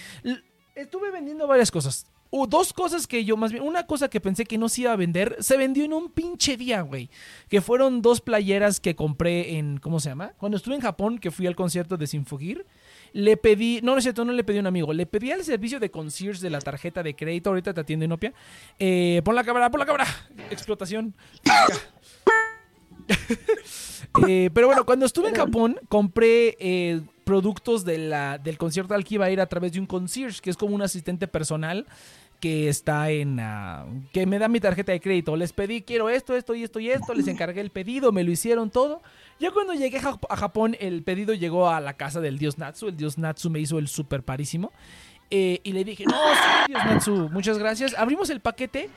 estuve vendiendo varias cosas. dos cosas que yo más bien, una cosa que pensé que no se iba a vender, se vendió en un pinche día, güey. Que fueron dos playeras que compré en, ¿cómo se llama? Cuando estuve en Japón, que fui al concierto de Sinfogir, le pedí, no, no es cierto, no le pedí a un amigo, le pedí al servicio de concierge de la tarjeta de crédito, ahorita te atiende Inopia. Eh, pon la cámara, pon la cámara. Explotación. Eh, pero bueno, cuando estuve en Japón, compré eh, productos de la, del concierto al que iba a ir a través de un concierge, que es como un asistente personal que está en... Ah, que me da mi tarjeta de crédito. Les pedí, quiero esto, esto y esto y esto, les encargué el pedido, me lo hicieron todo. Ya cuando llegué a Japón, el pedido llegó a la casa del dios Natsu. El dios Natsu me hizo el super parísimo. Eh, y le dije, no, sí, dios Natsu, muchas gracias. Abrimos el paquete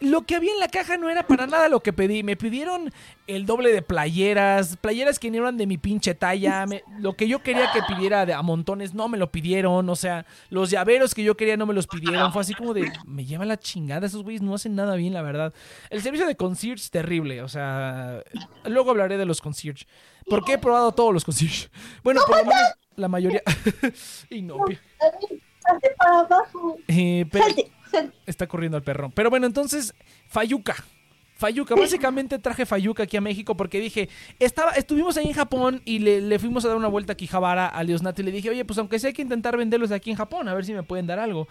lo que había en la caja no era para nada lo que pedí. Me pidieron el doble de playeras, playeras que no eran de mi pinche talla. lo que yo quería que pidiera de, a montones no me lo pidieron. O sea, los llaveros que yo quería no me los pidieron. Fue así como de, me lleva la chingada. Esos güeyes no hacen nada bien, la verdad. El servicio de concierge terrible. O sea, luego hablaré de los concierge. Porque he probado todos los concierge. Bueno, por lo menos la mayoría. y no. Salte para abajo. Eh, pero- Salte, salte. Está corriendo el perro. Pero bueno, entonces, Fayuca. Fayuca, básicamente traje Fayuca aquí a México porque dije, estaba, estuvimos ahí en Japón y le, le fuimos a dar una vuelta a Kijabara a Liosnati y le dije, oye, pues aunque sea hay que intentar venderlos aquí en Japón, a ver si me pueden dar algo.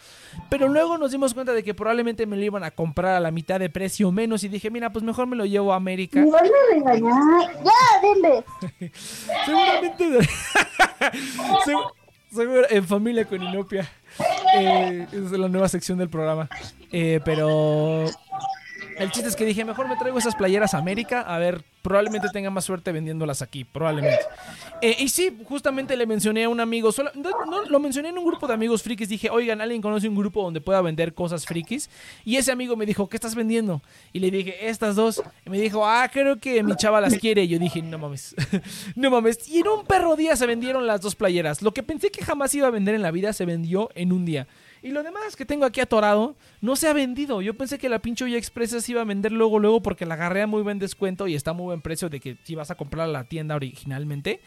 Pero luego nos dimos cuenta de que probablemente me lo iban a comprar a la mitad de precio o menos y dije, mira, pues mejor me lo llevo a América. Ya, denle. Seguramente. Segu- seguro- en familia con Inopia. Eh, es la nueva sección del programa. Eh, pero. El chiste es que dije, mejor me traigo esas playeras a América. A ver, probablemente tenga más suerte vendiéndolas aquí. Probablemente. Eh, y sí, justamente le mencioné a un amigo. solo- no, lo mencioné en un grupo de amigos frikis. Dije, oigan, ¿alguien conoce un grupo donde pueda vender cosas frikis? Y ese amigo me dijo, ¿qué estás vendiendo? Y le dije, estas dos. Y me dijo, ah, creo que mi chava las quiere. Y yo dije, no mames. no mames. Y en un perro día se vendieron las dos playeras. Lo que pensé que jamás iba a vender en la vida se vendió en un día. Y lo demás que tengo aquí atorado no se ha vendido. Yo pensé que la pinche olla express se iba a vender luego, luego porque la agarré a muy buen descuento y está a muy buen precio de que si vas a comprar a la tienda originalmente.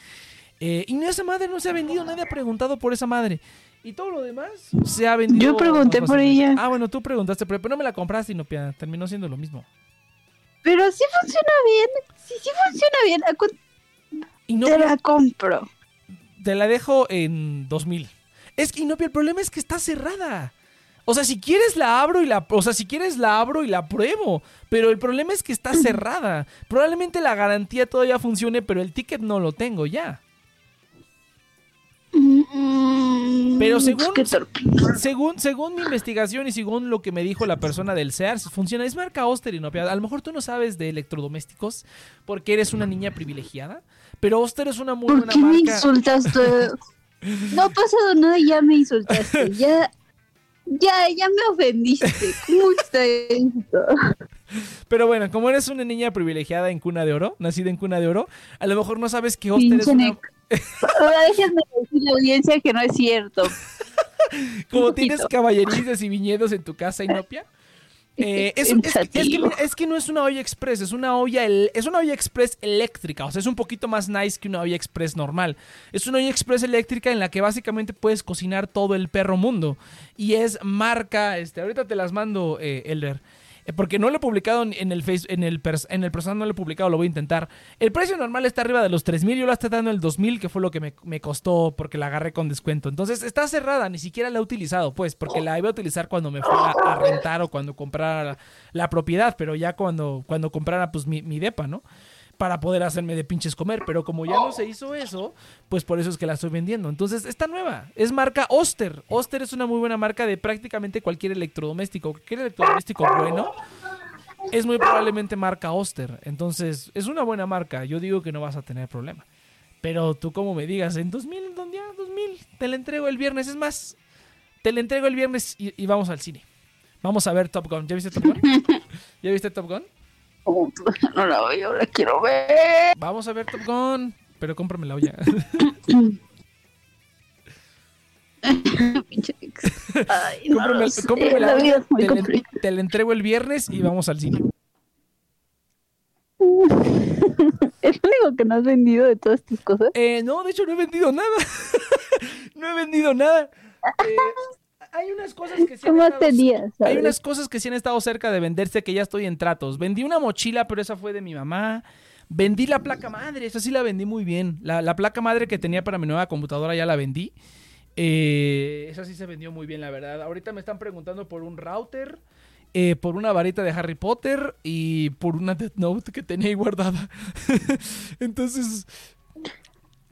Eh, y esa madre no se ha vendido, nadie ha preguntado por esa madre. Y todo lo demás se ha vendido. Yo pregunté por ella. Ah, bueno, tú preguntaste, pero, no me la compraste y no, pia, terminó siendo lo mismo. Pero sí funciona bien. Sí, sí funciona bien. ¿A cuánto Y no te la compro? te la dejo en 2000. Es que Inopia, el problema es que está cerrada. O sea, si quieres la abro y la, o sea, si quieres la abro y la pruebo, pero el problema es que está cerrada. Probablemente la garantía todavía funcione, pero el ticket no lo tengo ya. Mm, Pero según-. Según, según mi investigación y según lo que me dijo la persona del Sears, funciona. Es marca Oster, Inopia. A lo mejor tú no sabes de electrodomésticos porque eres una niña privilegiada, pero Oster es una muy ¿Por buena qué me marca. insultaste? No ha pasado nada y ya me insultaste. Ya, ya, ya me ofendiste. ¿Cómo está esto? Pero bueno, como eres una niña privilegiada en cuna de oro, nacida en cuna de oro, a lo mejor no sabes que Oster es una... Ahora déjenme decir a la audiencia que no es cierto. Como tienes caballerizas y viñedos en tu casa, Inopia. Eh, es, es- es que, mira, es que no es una olla express, es una olla, el- es una olla express eléctrica, o sea, es un poquito más nice que una olla express normal. Es una olla express eléctrica en la que básicamente puedes cocinar todo el perro mundo. Y es marca, este, ahorita te las mando, eh, Elder. Eh, Porque no lo he publicado en el face, en el en el personal no lo he publicado, lo voy a intentar. El precio normal está arriba de los 3000, yo la estoy dando el 2000, que fue lo que me, me costó porque la agarré con descuento. Entonces está cerrada, ni siquiera la he utilizado, pues, porque la iba a utilizar cuando me fuera a rentar o cuando comprara la, la propiedad, pero ya cuando, cuando comprara pues mi, mi depa, ¿no? Para poder hacerme de pinches comer, pero como ya no se hizo eso, pues por eso es que la estoy vendiendo. Entonces está nueva, es marca Oster. Oster es una muy buena marca de prácticamente cualquier electrodoméstico. Cualquier electrodoméstico bueno es muy probablemente marca Oster. Entonces, es una buena marca. Yo digo que no vas a tener problema. Pero tú como me digas, en 2000, ¿dónde ya? 2000, te la entrego el viernes. Es más, te la entrego el viernes y, y vamos al cine. Vamos a ver Top Gun. ¿Ya viste Top Gun? ¿Ya viste Top Gun? Oh, no la veo, ahora quiero ver. Vamos a ver Top Gun. Pero cómprame la olla. Pinche. Ay, no sé, la la vida olla. es muy Te la, te la entrego el viernes y vamos al cine. ¿Es lo único que no has vendido de todas tus cosas? Eh, no, de hecho no he vendido nada. no he vendido nada. Eh, hay unas cosas que sí han ¿Cómo estado-? Hay unas cosas que sí han estado cerca de venderse que ya estoy en tratos. Vendí una mochila, pero esa fue de mi mamá. Vendí la placa madre, esa sí la vendí muy bien. La, la placa madre que tenía para mi nueva computadora ya la vendí. Eh, esa sí se vendió muy bien, la verdad. Ahorita me están preguntando por un router, eh, por una varita de Harry Potter y por una Death Note que tenía ahí guardada. Entonces,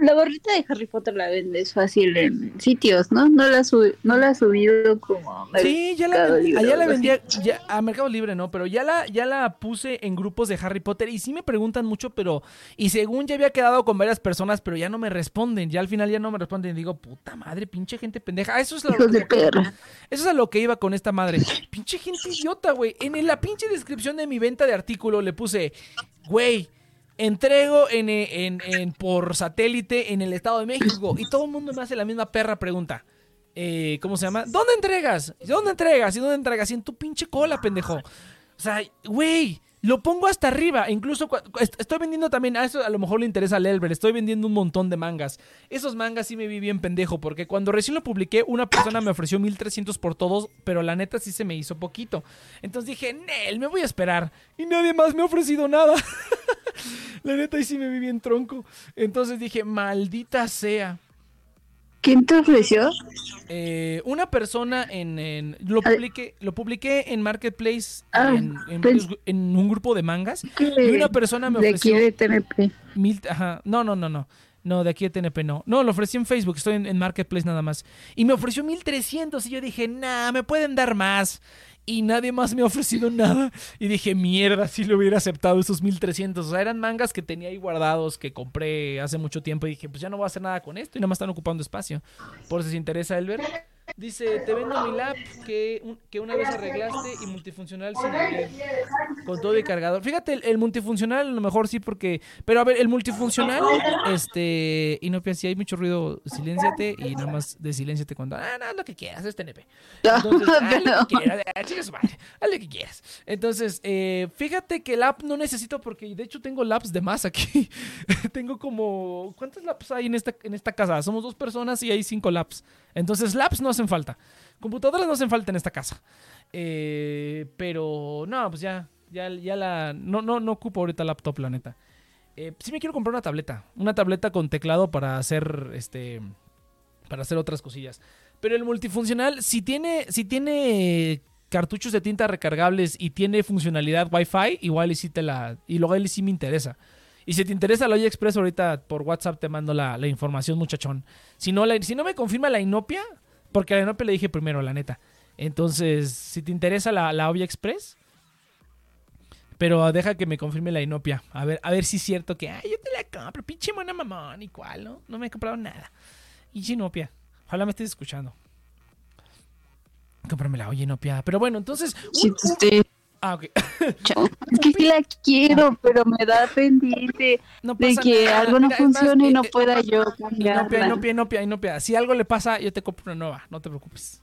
La barrita de Harry Potter la vendes fácil en sitios, ¿no? No la, sub- no la has subido como... a Sí, ya la, Mercado ven- Libre allá la vendía ya, a Mercado Libre, no, pero ya la, ya la puse en grupos de Harry Potter y sí me preguntan mucho, pero y según ya había quedado con varias personas, pero ya no me responden, ya al final ya no me responden, digo, puta madre, pinche gente pendeja, Ah, eso es lo, Hijos de perra. eso es a lo que iba con esta madre, pinche gente idiota, güey, en la pinche descripción de mi venta de artículo le puse, güey, entrego en, eh, en- en- por satélite en el Estado de México. Y todo el mundo me hace la misma perra pregunta. Eh, ¿Cómo se llama? ¿Dónde entregas? ¿Dónde entregas? ¿Y dónde entregas? Y en tu pinche cola, pendejo. O sea, güey, lo pongo hasta arriba. Incluso estoy vendiendo también, a eso a lo mejor le interesa al Elber, estoy vendiendo un montón de mangas. Esos mangas sí me vi bien pendejo, porque cuando recién lo publiqué, una persona me ofreció 1300 por todos, pero la neta sí se me hizo poquito. Entonces dije, Nel, me voy a esperar. Y nadie más me ha ofrecido nada. la neta ahí sí me vi bien tronco. Entonces dije, maldita sea. ¿Quién te ofreció? Eh, una persona en, en- lo publiqué lo publiqué en marketplace Ah, en, en pues- en un grupo de mangas y una persona me de aquí ofreció de TNP. mil ajá no no no no no de aquí de TNP no no lo ofrecí en Facebook estoy en, en marketplace nada más y me ofreció 1300 y yo dije nah me pueden dar más y nadie más me ha ofrecido nada. Y dije mierda si le hubiera aceptado esos 1300 o sea eran mangas que tenía ahí guardados que compré hace mucho tiempo y dije pues ya no voy a hacer nada con esto y nada más están ocupando espacio por si se interesa Elber Dice, te vendo mi lap que, un- que una vez arreglaste y multifuncional sin con todo y cargador. Fíjate, el, el multifuncional a lo mejor sí porque... Pero a ver, el multifuncional, este... Y no, si hay mucho ruido, silénciate y nada más desilénciate cuando... Ah, no, lo que quieras, es TNP. Entonces, haz lo que quieras, ah, madre, haz lo que quieras. Entonces, eh, fíjate que el app no necesito porque de hecho tengo laps de más aquí. tengo como... ¿Cuántos laps hay en esta, en esta casa? Somos dos personas y hay cinco laps. Entonces, laps no hacen falta. Computadoras no hacen falta en esta casa. Eh, pero, no, pues ya, ya, ya la... No, no, no ocupo ahorita laptop, la neta. Eh, sí me quiero comprar una tableta. Una tableta con teclado para hacer, este... Para hacer otras cosillas. Pero el multifuncional, si tiene, si tiene cartuchos de tinta recargables y tiene funcionalidad Wi-Fi, igual y sí te la... Y luego él sí me interesa. Y si te interesa la Express, ahorita por WhatsApp te mando la, la información, muchachón. Si no, la- si no me confirma la Inopia, porque a la Inopia le dije primero, la neta. Entonces, si te interesa la, la Ovia Express, pero deja que me confirme la Inopia. A ver, a ver si es cierto que, ay, yo te la compro, pinche mona mamón, y cuál, ¿no? No me he comprado nada. Y Inopia, ojalá me estés escuchando. Cómprame la Oye Inopia. Pero bueno, entonces. Un- te estoy Ah, ok. escuchando. Es que sí la quiero, pero me da pendiente No de que nada. algo no Mira, es más, funcione y eh, no eh, pueda yo Inopia, cambiarla. Inopia, Inopia, Inopia. Si algo le pasa, yo te compro una nueva. No te preocupes.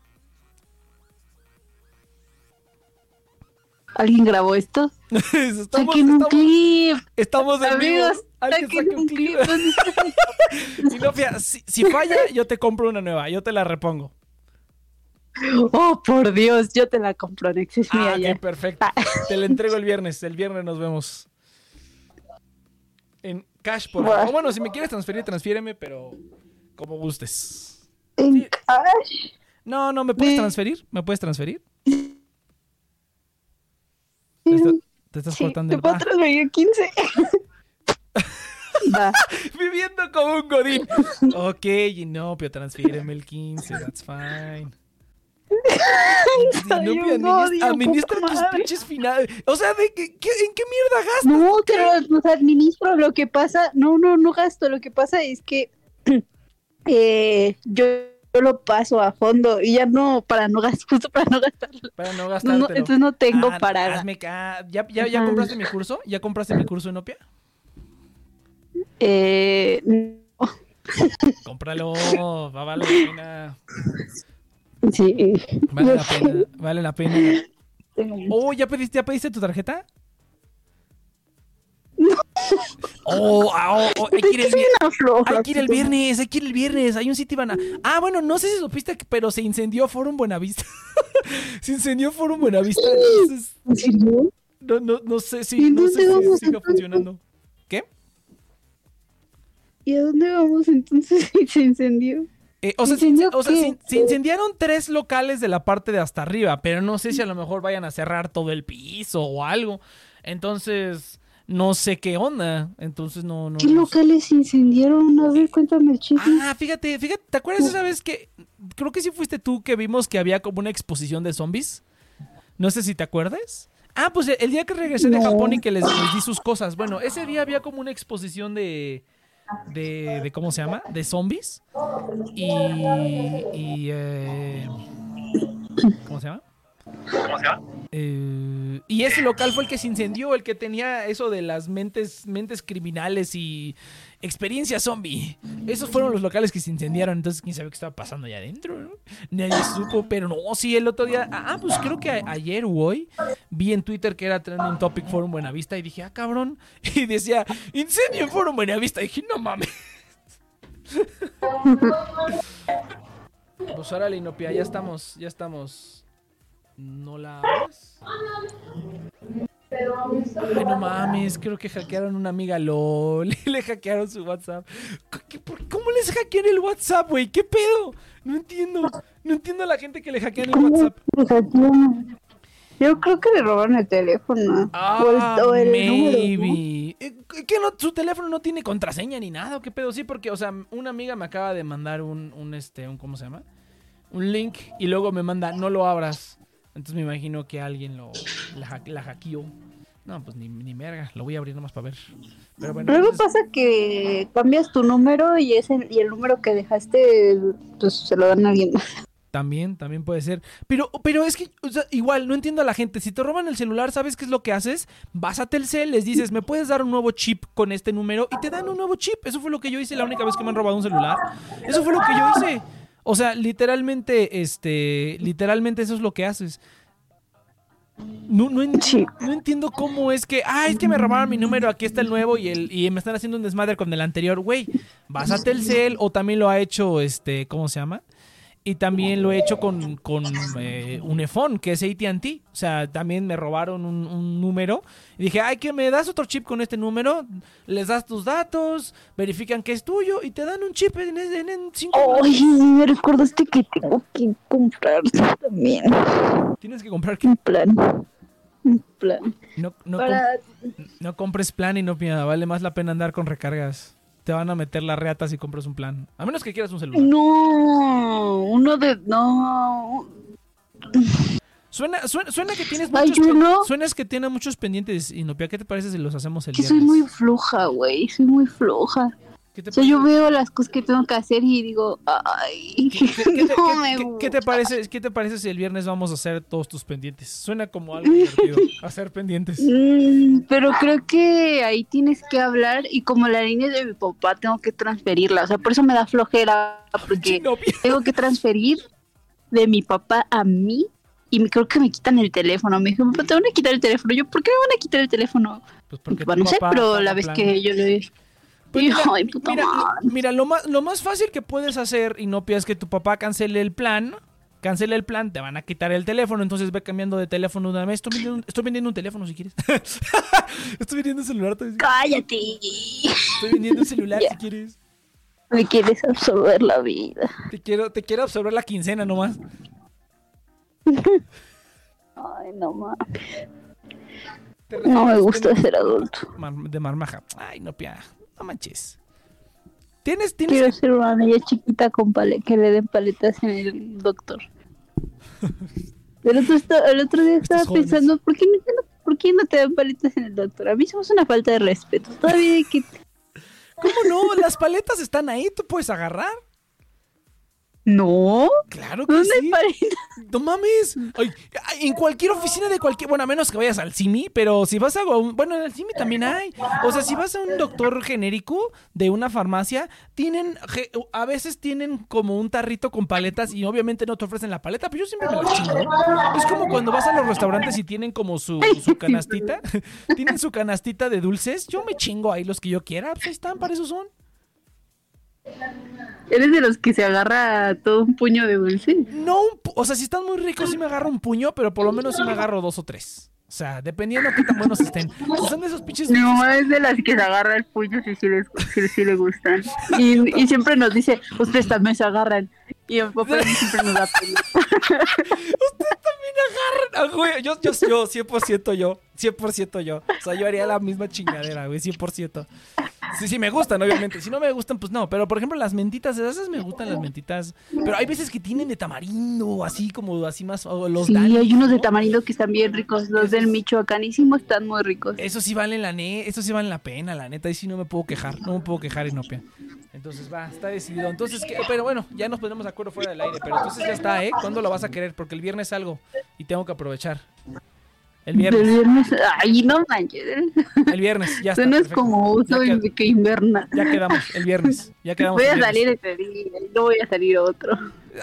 ¿Alguien grabó esto? estamos, Saquen un estamos, clip. estamos en vivo. Amigos, saquen saque un clip. Inopia, si falla, yo te compro una nueva. Yo te la repongo. Oh, por Dios, yo te la compro, Nex, es mía Ah, ya. ok, perfecto. Te la entrego el viernes. El viernes nos vemos. En cash, por Buah. O bueno, si me quieres transferir, transfiéreme, pero como gustes. En sí. cash. No, no, ¿me puedes Sí. transferir? ¿Me puedes transferir? Te, está- te estás cortando te el... puedo Ah, transferir 15. Va. viviendo como un godín. ok, Inopia, transfíreme el 15, that's fine. Administra, tus pinches finales. O sea, ¿de qué, qué- ¿en qué mierda gastas? No, pero los administro. Lo que pasa, no, no, no gasto. Lo que pasa es que eh, yo, yo lo paso a fondo y ya no, para no gastar, justo para no gastarlo. Para no no, entonces no tengo Ah, para. ¿Ya, ya, compraste mi curso? ¿Ya compraste mi curso Inopia? Eh, no, Cómpralo, va, vale la pena. sí. Vale la pena, vale la pena. Oh, ¿ya pediste, ya pediste tu tarjeta? Oh, ah, oh, oh, hay que ir el viernes. floja, Hay que ir el viernes, hay que ir el viernes. Hay un sitio Ah, bueno, no sé si supiste, pero se incendió Forum Buenavista. se incendió Forum Buenavista. Entonces, no, no, no sé si, ¿Y no sé dónde si siga funcionando. ¿Qué? ¿Y a dónde vamos entonces si se incendió? Eh, o sea, se, ¿Incendió o sea, se- se incendiaron tres locales de la parte de hasta arriba, pero no sé si a lo mejor vayan a cerrar todo el piso o algo. Entonces, no sé qué onda. Entonces, no, no. ¿Qué no locales se incendiaron? A ver, cuéntame el chisme. Ah, fíjate, fíjate, ¿te acuerdas esa vez que creo que sí fuiste tú que vimos que había como una exposición de zombies? No sé si te acuerdas. Ah, pues el día que regresé de. Japón y que les, les di sus cosas. Bueno, ese día había como una exposición de de, de ¿cómo se llama? De zombies. Y y eh, ¿cómo se llama? Eh, y ese local fue el que se incendió, el que tenía eso de las mentes, mentes criminales y experiencia zombie. Esos fueron los locales que se incendiaron. Entonces, quién sabe qué estaba pasando allá adentro. ¿no? Nadie supo, pero no, sí, el otro día. Ah, pues creo que ayer o hoy vi en Twitter que era trending topic Forum Buenavista y dije, ah, cabrón. Y decía, incendio en Forum Buenavista. Y dije, no mames. Pues ahora Inopia, ya estamos, ya estamos. ¿No la? Ay, no mames, creo que hackearon una amiga LOL. Le hackearon su WhatsApp. ¿Qué- ¿Cómo les hackean el WhatsApp, güey? ¿Qué pedo? No entiendo. No entiendo a la gente que le hackean el ¿Cómo WhatsApp. Yo creo que le robaron el teléfono. Ah, o el, o el número, maybe. Eh, ¿Que no, su teléfono no tiene contraseña ni nada? ¿o ¿Qué pedo? Sí, porque, o sea, una amiga me acaba de mandar un, un este, un, ¿cómo se llama? Un link y luego me manda, no lo abras. Entonces me imagino que alguien lo, la, la hackeó. No, pues ni, ni merga, lo voy a abrir nomás para ver. Pero bueno, Luego entonces- pasa que cambias tu número y ese y el número que dejaste pues se lo dan a alguien más. También, también puede ser. Pero, pero es que, o sea, igual, no entiendo a la gente. Si te roban el celular, ¿sabes qué es lo que haces? Vas a Telcel, les dices, ¿me puedes dar un nuevo chip con este número? Y te dan un nuevo chip. Eso fue lo que yo hice la única vez que me han robado un celular. Eso fue lo que yo hice. O sea, literalmente, este, literalmente eso es lo que haces. No, no, en- Sí. no entiendo cómo es que, ah, es que me robaron mi número, aquí está el nuevo y, el, y me están haciendo un desmadre con el anterior. Güey, vas a Telcel o también lo ha hecho, este, ¿cómo se llama? Y también lo he hecho con, con eh, Unifón, que es ATT. O sea, también me robaron un, un número. Y dije, ay, que me das otro chip con este número. Les das tus datos, verifican que es tuyo y te dan un chip en, en, en cinco minutos. me recordaste que tengo que comprar también Tienes que comprar. que- un plan. Un plan. No, no, Para... com- no compres plan y no pida. Vale más la pena andar con recargas. Te van a meter las reatas si compras un plan. A menos que quieras un celular. No, uno de... No. Suena, suena, suena que tienes Ay, muchos, no. suena que tiene muchos pendientes. Inopia, ¿qué te parece si los hacemos el Que viernes? soy muy floja, güey. Soy muy floja. ¿Qué te O sea, yo veo las cosas que tengo que hacer y digo, ay, ¿Qué, qué- qué te, no qué- me qué- qué te gusta. parece, ¿Qué te parece si el viernes vamos a hacer todos tus pendientes? Suena como algo divertido. hacer pendientes. Mm, pero creo que ahí tienes que hablar y como la línea de mi papá tengo que transferirla. O sea, por eso me da flojera porque tengo que transferir de mi papá a mí y me, creo que me quitan el teléfono. Me dijo, papá, te van a quitar el teléfono. Yo, ¿por qué me van a quitar el teléfono? Pues porque tu no sé, pero la vez plan. que yo le Pues y, mira, ay, puta mira, madre. mira, lo más, lo más fácil que puedes hacer, Inopia, es que tu papá cancele el plan. Cancele el plan, te van a quitar el teléfono, entonces ve cambiando de teléfono una vez. Estoy vendiendo, un- estoy vendiendo un teléfono si quieres. estoy vendiendo un celular. Cállate. estoy vendiendo un celular si quieres. Me quieres absorber la vida. Te quiero, te quiero absorber la quincena nomás. Ay, no. Te No me gusta de- ser adulto. de marmaja. Ay, no, pia. No manches. Tienes, tienes. Quiero ser una niña chiquita con pale que le den paletas en el doctor. El otro, el otro día estaba pensando, ¿por qué, no, ¿por qué no te dan paletas en el doctor? A mí somos una falta de respeto. Todavía hay que... ¿Cómo no? Las paletas están ahí, tú puedes agarrar. No, Claro que ¿dónde sí. No mames. Ay, en cualquier oficina de cualquier. Bueno, a menos que vayas al CIMI, pero si vas a. un- Bueno, en el CIMI también hay. O sea, si vas a un doctor genérico de una farmacia, tienen. A veces tienen como un tarrito con paletas y obviamente no te ofrecen la paleta, pero yo siempre me la chingo. Es como cuando vas a los restaurantes y tienen como su, su canastita. tienen su canastita de dulces. Yo me chingo ahí los que yo quiera. Pues ahí están, para eso son. ¿Eres de los que se agarra todo un puño de dulce? No, un pu- o sea, si están muy ricos, sí me agarro un puño, pero por lo menos sí me agarro dos o tres. O sea, dependiendo qué tan buenos estén. Si son de esos pinches. Mi mamá es de las que se agarra el puño si sí, si le gustan. Y, y siempre nos dice, ustedes también se agarran. Y mi papá siempre nos da pena. Usted también agarran. Ah, güey, yo, yo, yo, 100% yo. 100% yo. O sea, yo haría la misma chingadera, güey, 100%. Sí, sí, me gustan, obviamente. Si no me gustan, pues no. Pero, por ejemplo, las mentitas, esas me gustan las mentitas. Pero hay veces que tienen de tamarindo, así como, así más. o los Sí, Dani. hay unos de tamarindo que están bien ricos. Los del michoacanísimo están muy ricos. Eso sí vale la ne eso sí vale la pena, la neta, y sí no me puedo quejar, no me puedo quejar Inopia. Entonces va, está decidido. Entonces, ¿qué? pero bueno, ya nos ponemos de acuerdo fuera del aire, pero entonces ya está, ¿eh? ¿Cuándo lo vas a querer? Porque el viernes salgo y tengo que aprovechar. El viernes, viernes. Ay, no manches. el viernes, ya está. Suenas perfecto. como uso Ya que inverna. Ya quedamos, el viernes, ya quedamos. Voy el a salir ese día y no voy a salir otro.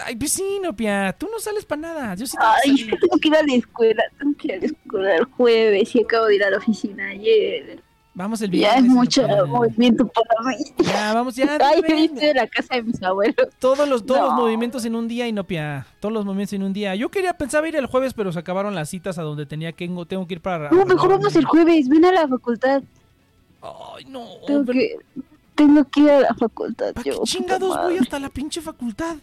Ay, pues sí, Nopia, tú no sales para nada. Yo sí Ay, es tengo que ir a la escuela, tengo que ir a la escuela el jueves y acabo de ir a la oficina ayer. Vamos el Ya viernes. es mucho movimiento para mí. Ya, vamos, ya. Ay, de la casa de mis abuelos. Todos los, todos los movimientos en un día, Inopia. Todos los movimientos en un día. Yo quería, pensaba ir el jueves, pero se acabaron las citas a donde tenía que tengo que ir para. No, mejor vamos el jueves, ven a la facultad. Ay, no. Tengo pero- que, tengo que ir a la facultad. ¿Para qué yo, chingados voy hasta la pinche facultad?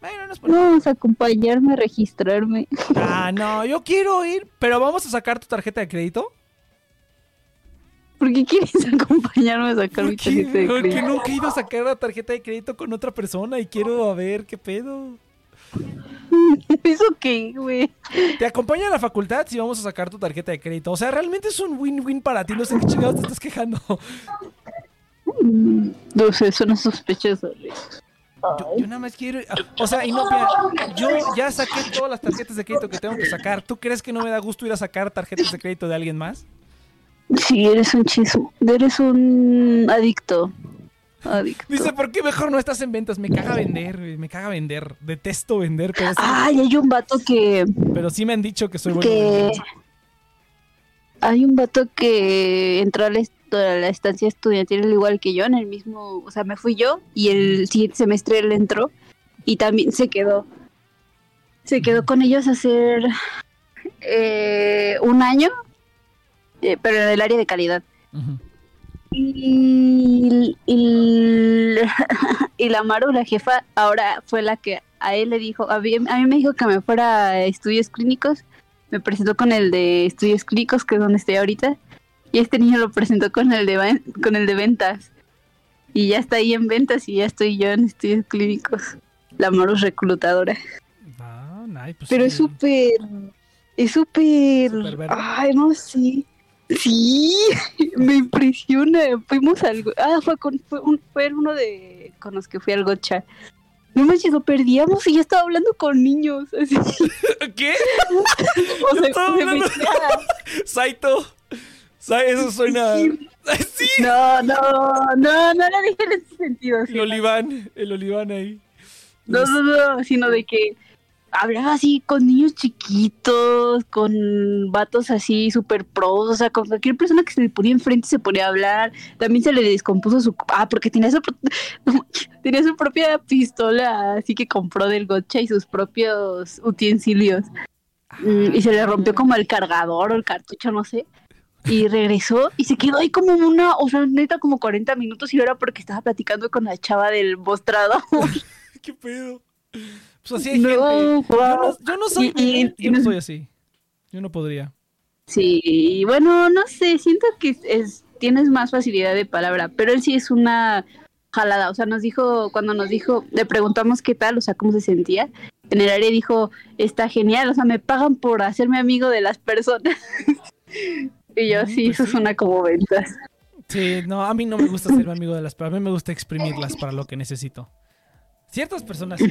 Bueno, no es por- No, vamos a acompañarme a registrarme. Ah, no, yo quiero ir, pero vamos a sacar tu tarjeta de crédito. ¿Por qué quieres acompañarme a sacar mi Porque, tarjeta de porque crédito? nunca he ido a sacar la tarjeta de crédito con otra persona y quiero a ver qué pedo. ¿Eso qué, güey? Te acompaño a la facultad si vamos a sacar tu tarjeta de crédito. O sea, realmente es un win-win para ti. No sé qué chingados te estás quejando. Mm, No sé, suena sospechoso. Yo, yo nada más quiero. O sea, y no, yo ya saqué todas las tarjetas de crédito que tengo que sacar. ¿Tú crees que no me da gusto ir a sacar tarjetas de crédito de alguien más? Sí, eres un chismo. Eres un adicto. Adicto. Dice, ¿por qué mejor no estás en ventas? Me caga vender, me caga vender. Detesto vender, pero Ay, hay un vato que. pero sí me han dicho que soy bueno. que hay un vato que entró a la, est- a la estancia estudiantil al igual que yo en el mismo, o sea, me fui yo y el siguiente semestre él entró y también se quedó. Se quedó con ellos a hacer eh, un año, eh, pero en el área de calidad. Y, y, y la Maru, la jefa, ahora fue la que a él le dijo, a mí, a mí me dijo que me fuera a estudios clínicos, me presentó con el de estudios clínicos, que es donde estoy ahorita, y este niño lo presentó con el de, con el de ventas. Y ya está ahí en ventas y ya estoy yo en estudios clínicos. La Maru es reclutadora. Ah, pues Pero sí. es súper, es súper, ay, no sé. Sí, me impresiona. Fuimos al, ah, fue con, fue, un, fue uno de, con los que fui al gocha. No manches, lo perdíamos y ya estaba hablando con niños. Así, ¿Qué? o sea, estaba hablando- Saito. Sa- Eso suena. Sí. No, no, no, no lo dije en ese sentido. sí. El oliván, el oliván ahí. No, no, no, sino de que hablaba así con niños chiquitos, con vatos así súper pros, o sea, con cualquier persona que se le ponía enfrente se ponía a hablar. También se le descompuso su... Ah, porque tenía su, tenía su propia pistola, así que compró del gocha y sus propios utensilios. Mm, y se le rompió como el cargador o el cartucho, no sé. Y regresó y se quedó ahí como una, o sea, neta como 40 minutos y era porque estaba platicando con la chava del mostrador. ¿Qué pedo? Pues así hay No, gente. Yo no, yo no soy. Y- y- yo no soy así. Yo no podría. Sí, bueno, no sé, siento que es, es- tienes más facilidad de palabra, pero él sí es una jalada, o sea, nos dijo, cuando nos dijo, le preguntamos qué tal, o sea, cómo se sentía, en el área dijo, está genial, o sea, me pagan por hacerme amigo de las personas. y yo, sí, pues eso sí. suena como ventas. Sí, no, a mí no me gusta ser amigo de las pero a mí me gusta exprimirlas para lo que necesito. Ciertas personas sí,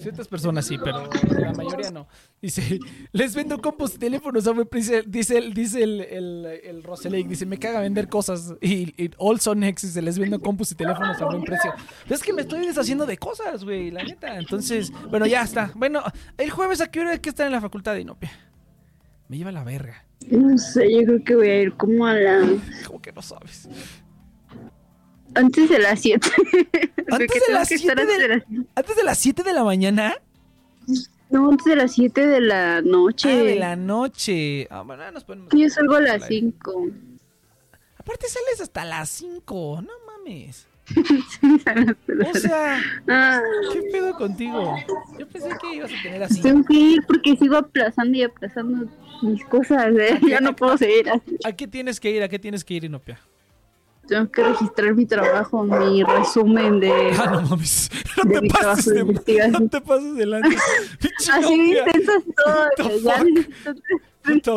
ciertas personas sí, pero la mayoría no. Dice, les vendo compus y teléfonos a buen precio. Dice, el- dice el, el, el Roselake, dice, me caga vender cosas. Y, y also next dice, les vendo compus y teléfonos a buen precio. Pero es que me estoy deshaciendo de cosas, güey, la neta. Entonces, bueno, ya está. Bueno, el jueves a qué hora hay que estar en la facultad de Inopia. Me lleva la verga. No sé, yo creo que voy a ir como a la... Como que no sabes. Antes de las 7. ¿Antes de las siete de- Antes de las 7 de la mañana. No, antes de las 7 de la noche. Ah, de la noche. Ah, bueno, nos ponemos. Yo salgo a las al aire. 5. Aparte sales hasta las 5. No mames. O sea, Ah, ¿qué pedo contigo? Yo pensé que ibas a tener así. tengo que ir porque sigo aplazando y aplazando mis cosas. ¿eh? Ya no puedo seguir así. ¿A qué tienes que ir? ¿A qué tienes que ir, Inopia? Tengo que registrar mi trabajo, mi resumen de. Ah, no mames. No De te pases de de, investigación. No te pases delante. Así. Ya necesito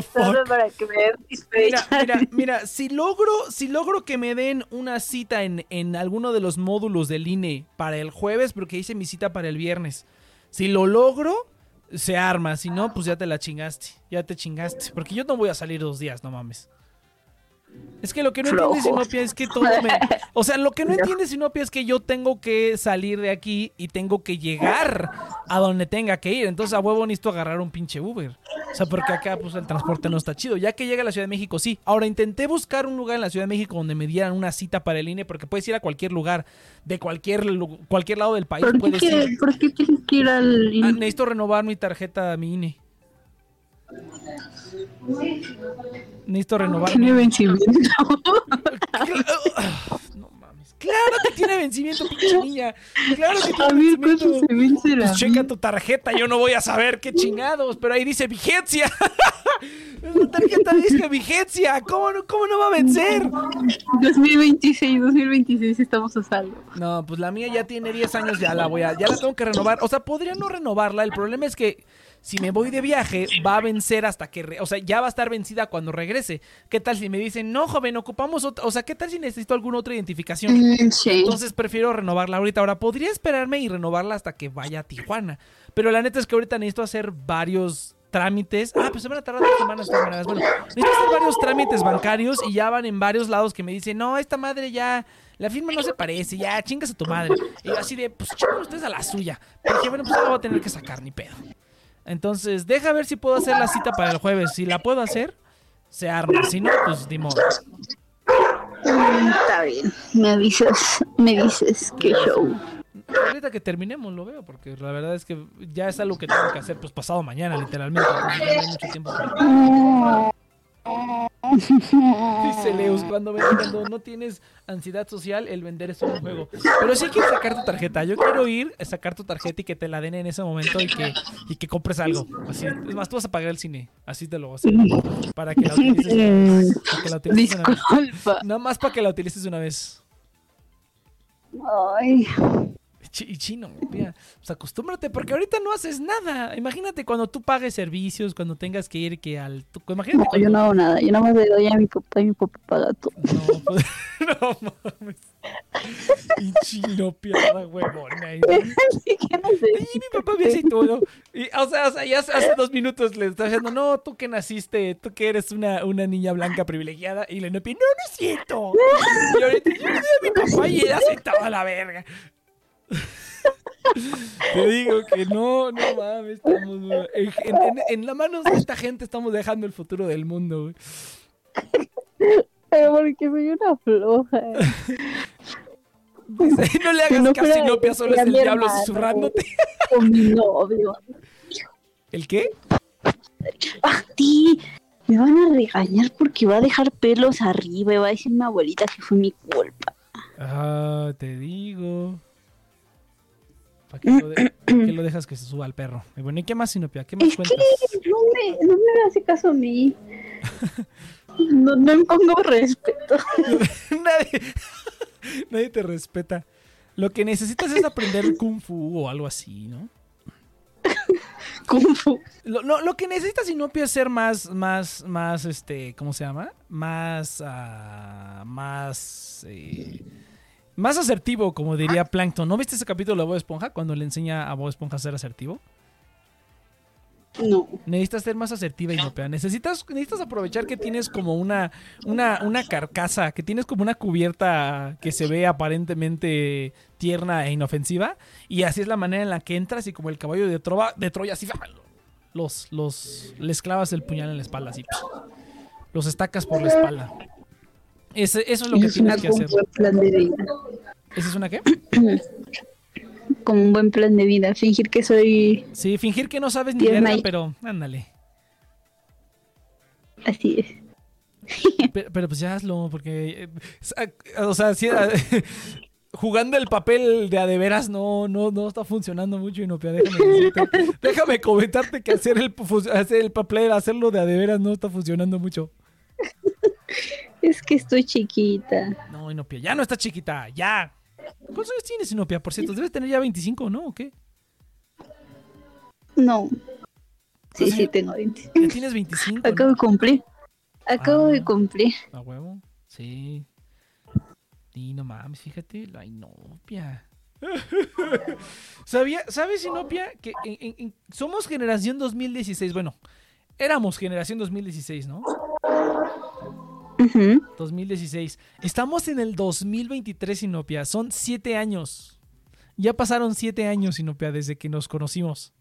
todo para que me den mis Mira, mira, mira, si logro, si logro que me den una cita en, en alguno de los módulos del INE para el jueves, porque hice mi cita para el viernes. Si lo logro, se arma. Si no, pues ya te la chingaste. Ya te chingaste. Porque yo no voy a salir dos días, no mames. Es que lo que no Flojos. entiende Sinopia es que todo me... O sea, lo que no entiende Sinopia es que yo tengo que salir de aquí y tengo que llegar a donde tenga que ir. Entonces a huevo necesito agarrar un pinche Uber. O sea, porque acá pues el transporte no está chido. Ya que llega a la Ciudad de México, sí. Ahora intenté buscar un lugar en la Ciudad de México donde me dieran una cita para el INE porque puedes ir a cualquier lugar, de cualquier, cualquier lado del país. ¿Por qué, Puedes quiere- ir. ¿Por qué tienes que ir al Ah, necesito renovar mi tarjeta, mi INE. Necesito renovar mi Tiene vencimiento. No mames. Claro que tiene vencimiento, pinche niña. Claro que tiene ver, ¿cuánto vencimiento. se vence la Pues checa tu tarjeta, yo no voy a saber qué chingados, pero ahí dice vigencia. La tarjeta dice vigencia. ¿Cómo no, cómo no va a vencer? 2026, 2026 estamos a salvo. No, pues la mía ya tiene 10 años, ya la voy a, ya la tengo que renovar. O sea, podría no renovarla. El problema es que si me voy de viaje, va a vencer hasta que, re- o sea, ya va a estar vencida cuando regrese. ¿Qué tal si me dicen, no, joven, ocupamos otra, o sea, qué tal si necesito alguna otra identificación? Sí. Entonces prefiero renovarla ahorita. Ahora, podría esperarme y renovarla hasta que vaya a Tijuana. Pero la neta es que ahorita necesito hacer varios trámites. Ah, pues se van a tardar dos semanas. Bueno, necesito hacer varios trámites bancarios y ya van en varios lados que me dicen, no, esta madre ya, la firma no se parece, ya, chingas a tu madre. Y yo así de, pues chingan ustedes a la suya. Pero dije, bueno, pues la voy a tener que sacar, ni pedo. Entonces, deja ver si puedo hacer la cita para el jueves. Si la puedo hacer, se arma. Si no, pues. Mm, Está bien. Me avisas, me dices qué show. Ahorita que terminemos lo veo, porque la verdad es que ya es algo que tengo que hacer pues pasado mañana, literalmente. No hay mucho tiempo. para- Dice Leus, cuando, cuando no tienes ansiedad social, el vender es un juego. Pero sí quieres sacar tu tarjeta. Yo quiero ir a sacar tu tarjeta y que te la den en ese momento y que, y que compres algo. Así, es más, tú vas a pagar el cine. Así te lo voy a hacer. Para que la utilices, para que la utilices una vez. Nada más para que la utilices una vez. Ay, Y chino, mira, pues acostúmbrate, porque ahorita no haces nada. Imagínate cuando tú pagues servicios, cuando tengas que ir que al... Imagínate no, cuando- yo no hago nada. Yo nada más le doy a mi papá y mi papá paga todo. No, pues, no mames. Y chino, piada huevona. Y, y mi papá me hace todo. Y, o sea, o sea, ya hace hace dos minutos le está diciendo, no, tú que naciste, tú que eres una, una niña blanca privilegiada. Y le no, no es cierto. Y ahorita yo le di a mi papá y ella se estaba a la verga. Te digo que no, no mames, estamos en, en- en la mano de esta gente estamos dejando el futuro del mundo, güey. Pero porque soy una floja. Dice, no le hagas no caso, solo es el diablo hermano. susurrándote. Con mi novio. ¿El qué? A ti. Me van a regañar porque va a dejar pelos arriba y va a decir mi abuelita que fue mi culpa. Ah, te digo. ¿Para qué, lo de- pa' qué lo dejas que se suba al perro? Y bueno, ¿y qué más, Sinopia? ¿Qué más Es que cuentas? no me, no me hace caso a mí. No, no me pongo respeto. nadie, nadie te respeta. Lo que necesitas es aprender Kung Fu o algo así, ¿no? Kung Fu. Lo, lo- lo que necesitas, Sinopia, es ser más, más, más, este, ¿cómo se llama? Más, ah, más, eh, más asertivo, como diría Plankton. ¿No viste ese capítulo de Bob Esponja cuando le enseña a Bob Esponja a ser asertivo? No. Necesitas ser más asertiva, Inopia. Necesitas, necesitas aprovechar que tienes como una, una, una carcasa, que tienes como una cubierta que se ve aparentemente tierna e inofensiva. Y así es la manera en la que entras y como el caballo de, Trova, de Troya, así los, los, les clavas el puñal en la espalda, así. Los estacas por la espalda. Ese- eso es lo que es tienes que hacer. plan de vida. ¿Esa es una qué? Como un buen plan de vida. Fingir que soy Sí, fingir que no sabes ni verga, pero ándale. así es. Pero, pero pues ya hazlo, porque. eh, O sea, sí, jugando el papel de a de veras no, no, no está funcionando mucho, Inopia. Déjame, decirte. déjame comentarte que hacer el, hacer el papel, hacerlo de a de veras no está funcionando mucho. Es que estoy chiquita. No, Inopia, ya no está chiquita, ya. ¿Cuántos años tienes, Inopia? Por cierto, debes tener ya 25, ¿no? ¿O qué? No. Sí, ¿Ah, sí? sí, tengo 20. Ya tienes 25. ¿no? Acabo de cumplir. Acabo Ah. de cumplir. ¿A huevo? Sí. Y no mames, fíjate, la Inopia. ¿Sabía, ¿Sabes, Inopia? Que en- en- en- somos generación 2016. Bueno, éramos generación 2016, ¿no? Ujú. 2016. Estamos en el 2023, Inopia. Son siete años. Ya pasaron siete años, Inopia, desde que nos conocimos.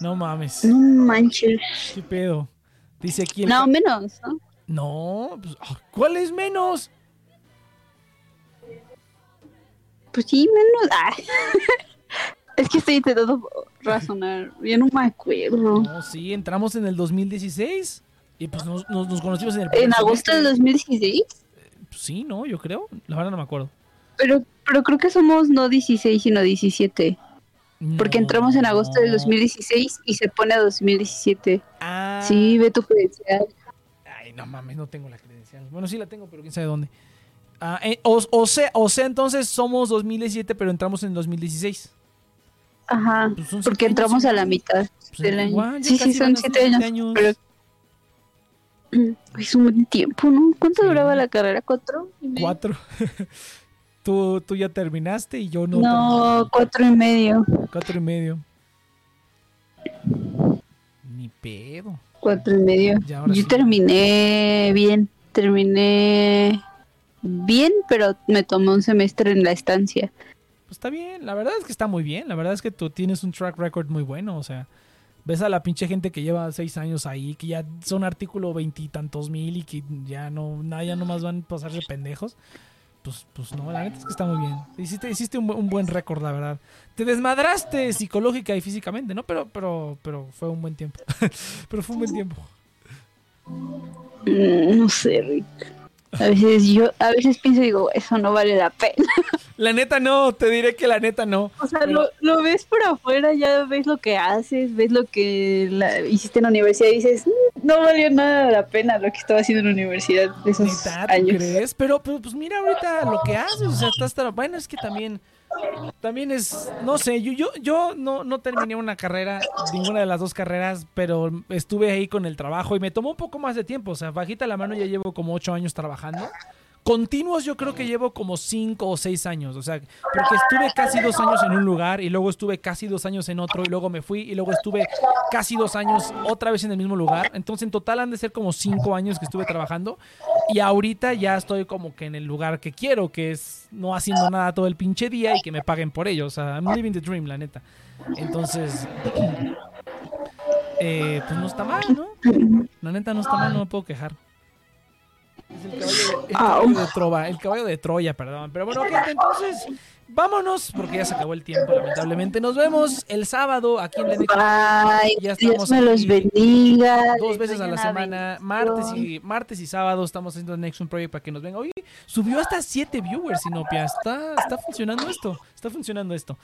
No mames. No manches. ¿Qué pedo? Dice aquí el... No, menos, ¿no? No, pues, ah, ¿cuál es menos? Pues sí, menos. Ah. es que estoy intentando razonar. Yo no me acuerdo. No, sí, entramos en el 2016. Y pues nos, nos- nos conocimos en el... ¿En agosto del semestre. 2016? Pues sí, ¿no? Yo creo. La verdad no me acuerdo. Pero, pero creo que somos no 16, sino 17. Porque entramos en agosto del 2016 y se pone a 2017. Ah. Sí, ve tu credencial. Ay, no mames, no tengo la credencial. Bueno, sí la tengo, pero quién sabe dónde. Ah, eh, o, o sea, o sea, entonces somos 2017, pero entramos en 2016. Ajá. Pues Porque entramos años, a la mitad Pues, del año. igual, sí, sí, son siete siete años. Pero es un buen tiempo, ¿no? ¿Cuánto Sí. duraba la carrera? ¿Cuatro? y medio? Cuatro. tú, tú ya terminaste y yo no. No, cuatro y medio. Cuatro y medio. Ni pedo. Cuatro y medio. Yo sí. terminé bien. Terminé bien, pero me tomé un semestre en la estancia. Pues está bien, la verdad es que está muy bien. La verdad es que tú tienes un track record muy bueno. O sea, ves a la pinche gente que lleva seis años ahí, que ya son artículo veintitantos mil y que ya no, nada, ya nomás van a pasar de pendejos. Pues, pues no, la neta es que está muy bien. Hiciste, hiciste un, un buen récord, la verdad. Te desmadraste psicológica y físicamente, ¿no? Pero, pero, pero fue un buen tiempo. pero fue un buen tiempo. Mm, No sé, Rick. A veces yo, a veces pienso y digo, eso no vale la pena. La neta no, te diré que la neta no. O sea, lo, lo ves por afuera, ya ves lo que haces, ves lo que la- hiciste en la universidad y dices, "Mm, no valió nada la pena lo que estaba haciendo en la universidad esos ¿Neta, tú años. crees? Pero, pero, pues mira ahorita lo que haces, o sea, estás tra- bueno, es que también también es, no sé, yo yo, yo no, no terminé una carrera, ninguna de las dos carreras, pero estuve ahí con el trabajo y me tomó un poco más de tiempo, o sea, bajita la mano ya llevo como ocho años trabajando. Continuos yo creo que llevo como cinco o seis años, o sea, porque estuve casi dos años en un lugar y luego estuve casi dos años en otro y luego me fui y luego estuve casi dos años otra vez en el mismo lugar. Entonces en total han de ser como cinco años que estuve trabajando y ahorita ya estoy como que en el lugar que quiero, que es no haciendo nada todo el pinche día y que me paguen por ello. O sea, I'm living the dream, la neta. Entonces, eh, pues no está mal, ¿no? La neta no está mal, no me puedo quejar. Es el caballo, de, el caballo de Trova, el caballo de Troya, perdón. Pero bueno, gente, entonces vámonos porque ya se acabó el tiempo, lamentablemente. Nos vemos el sábado aquí en la Bye, Ya estamos Dios me los bendiga. dos veces a la semana, martes y martes y sábado estamos haciendo el Nexus Project para que nos venga. Oye, subió hasta 7 viewers, Sinopia. Está, está funcionando esto. Está funcionando esto.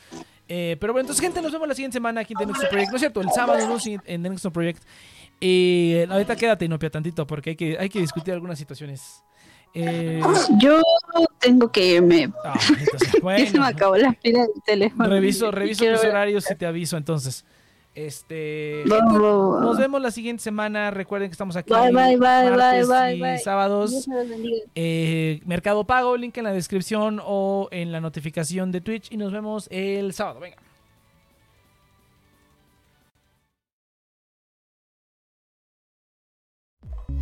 Eh, pero bueno, entonces, gente, nos vemos la siguiente semana aquí en The Nexus Project. No es cierto, el sábado vemos en The Nexus Project. Eh, ahorita quédate, Inopia, tantito, porque hay que, hay que discutir algunas situaciones. Eh, Yo tengo que irme. ah, entonces, ya se me bueno, acabó la pila del teléfono. reviso, reviso tus horarios y te aviso entonces. Este, gente, nos vemos la siguiente semana. Recuerden que estamos aquí Bye, bye, bye, martes bye, bye, y sábados. Eh, Mercado Pago, link en la descripción o en la notificación de Twitch. Y nos vemos el sábado. Venga.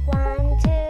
One, two.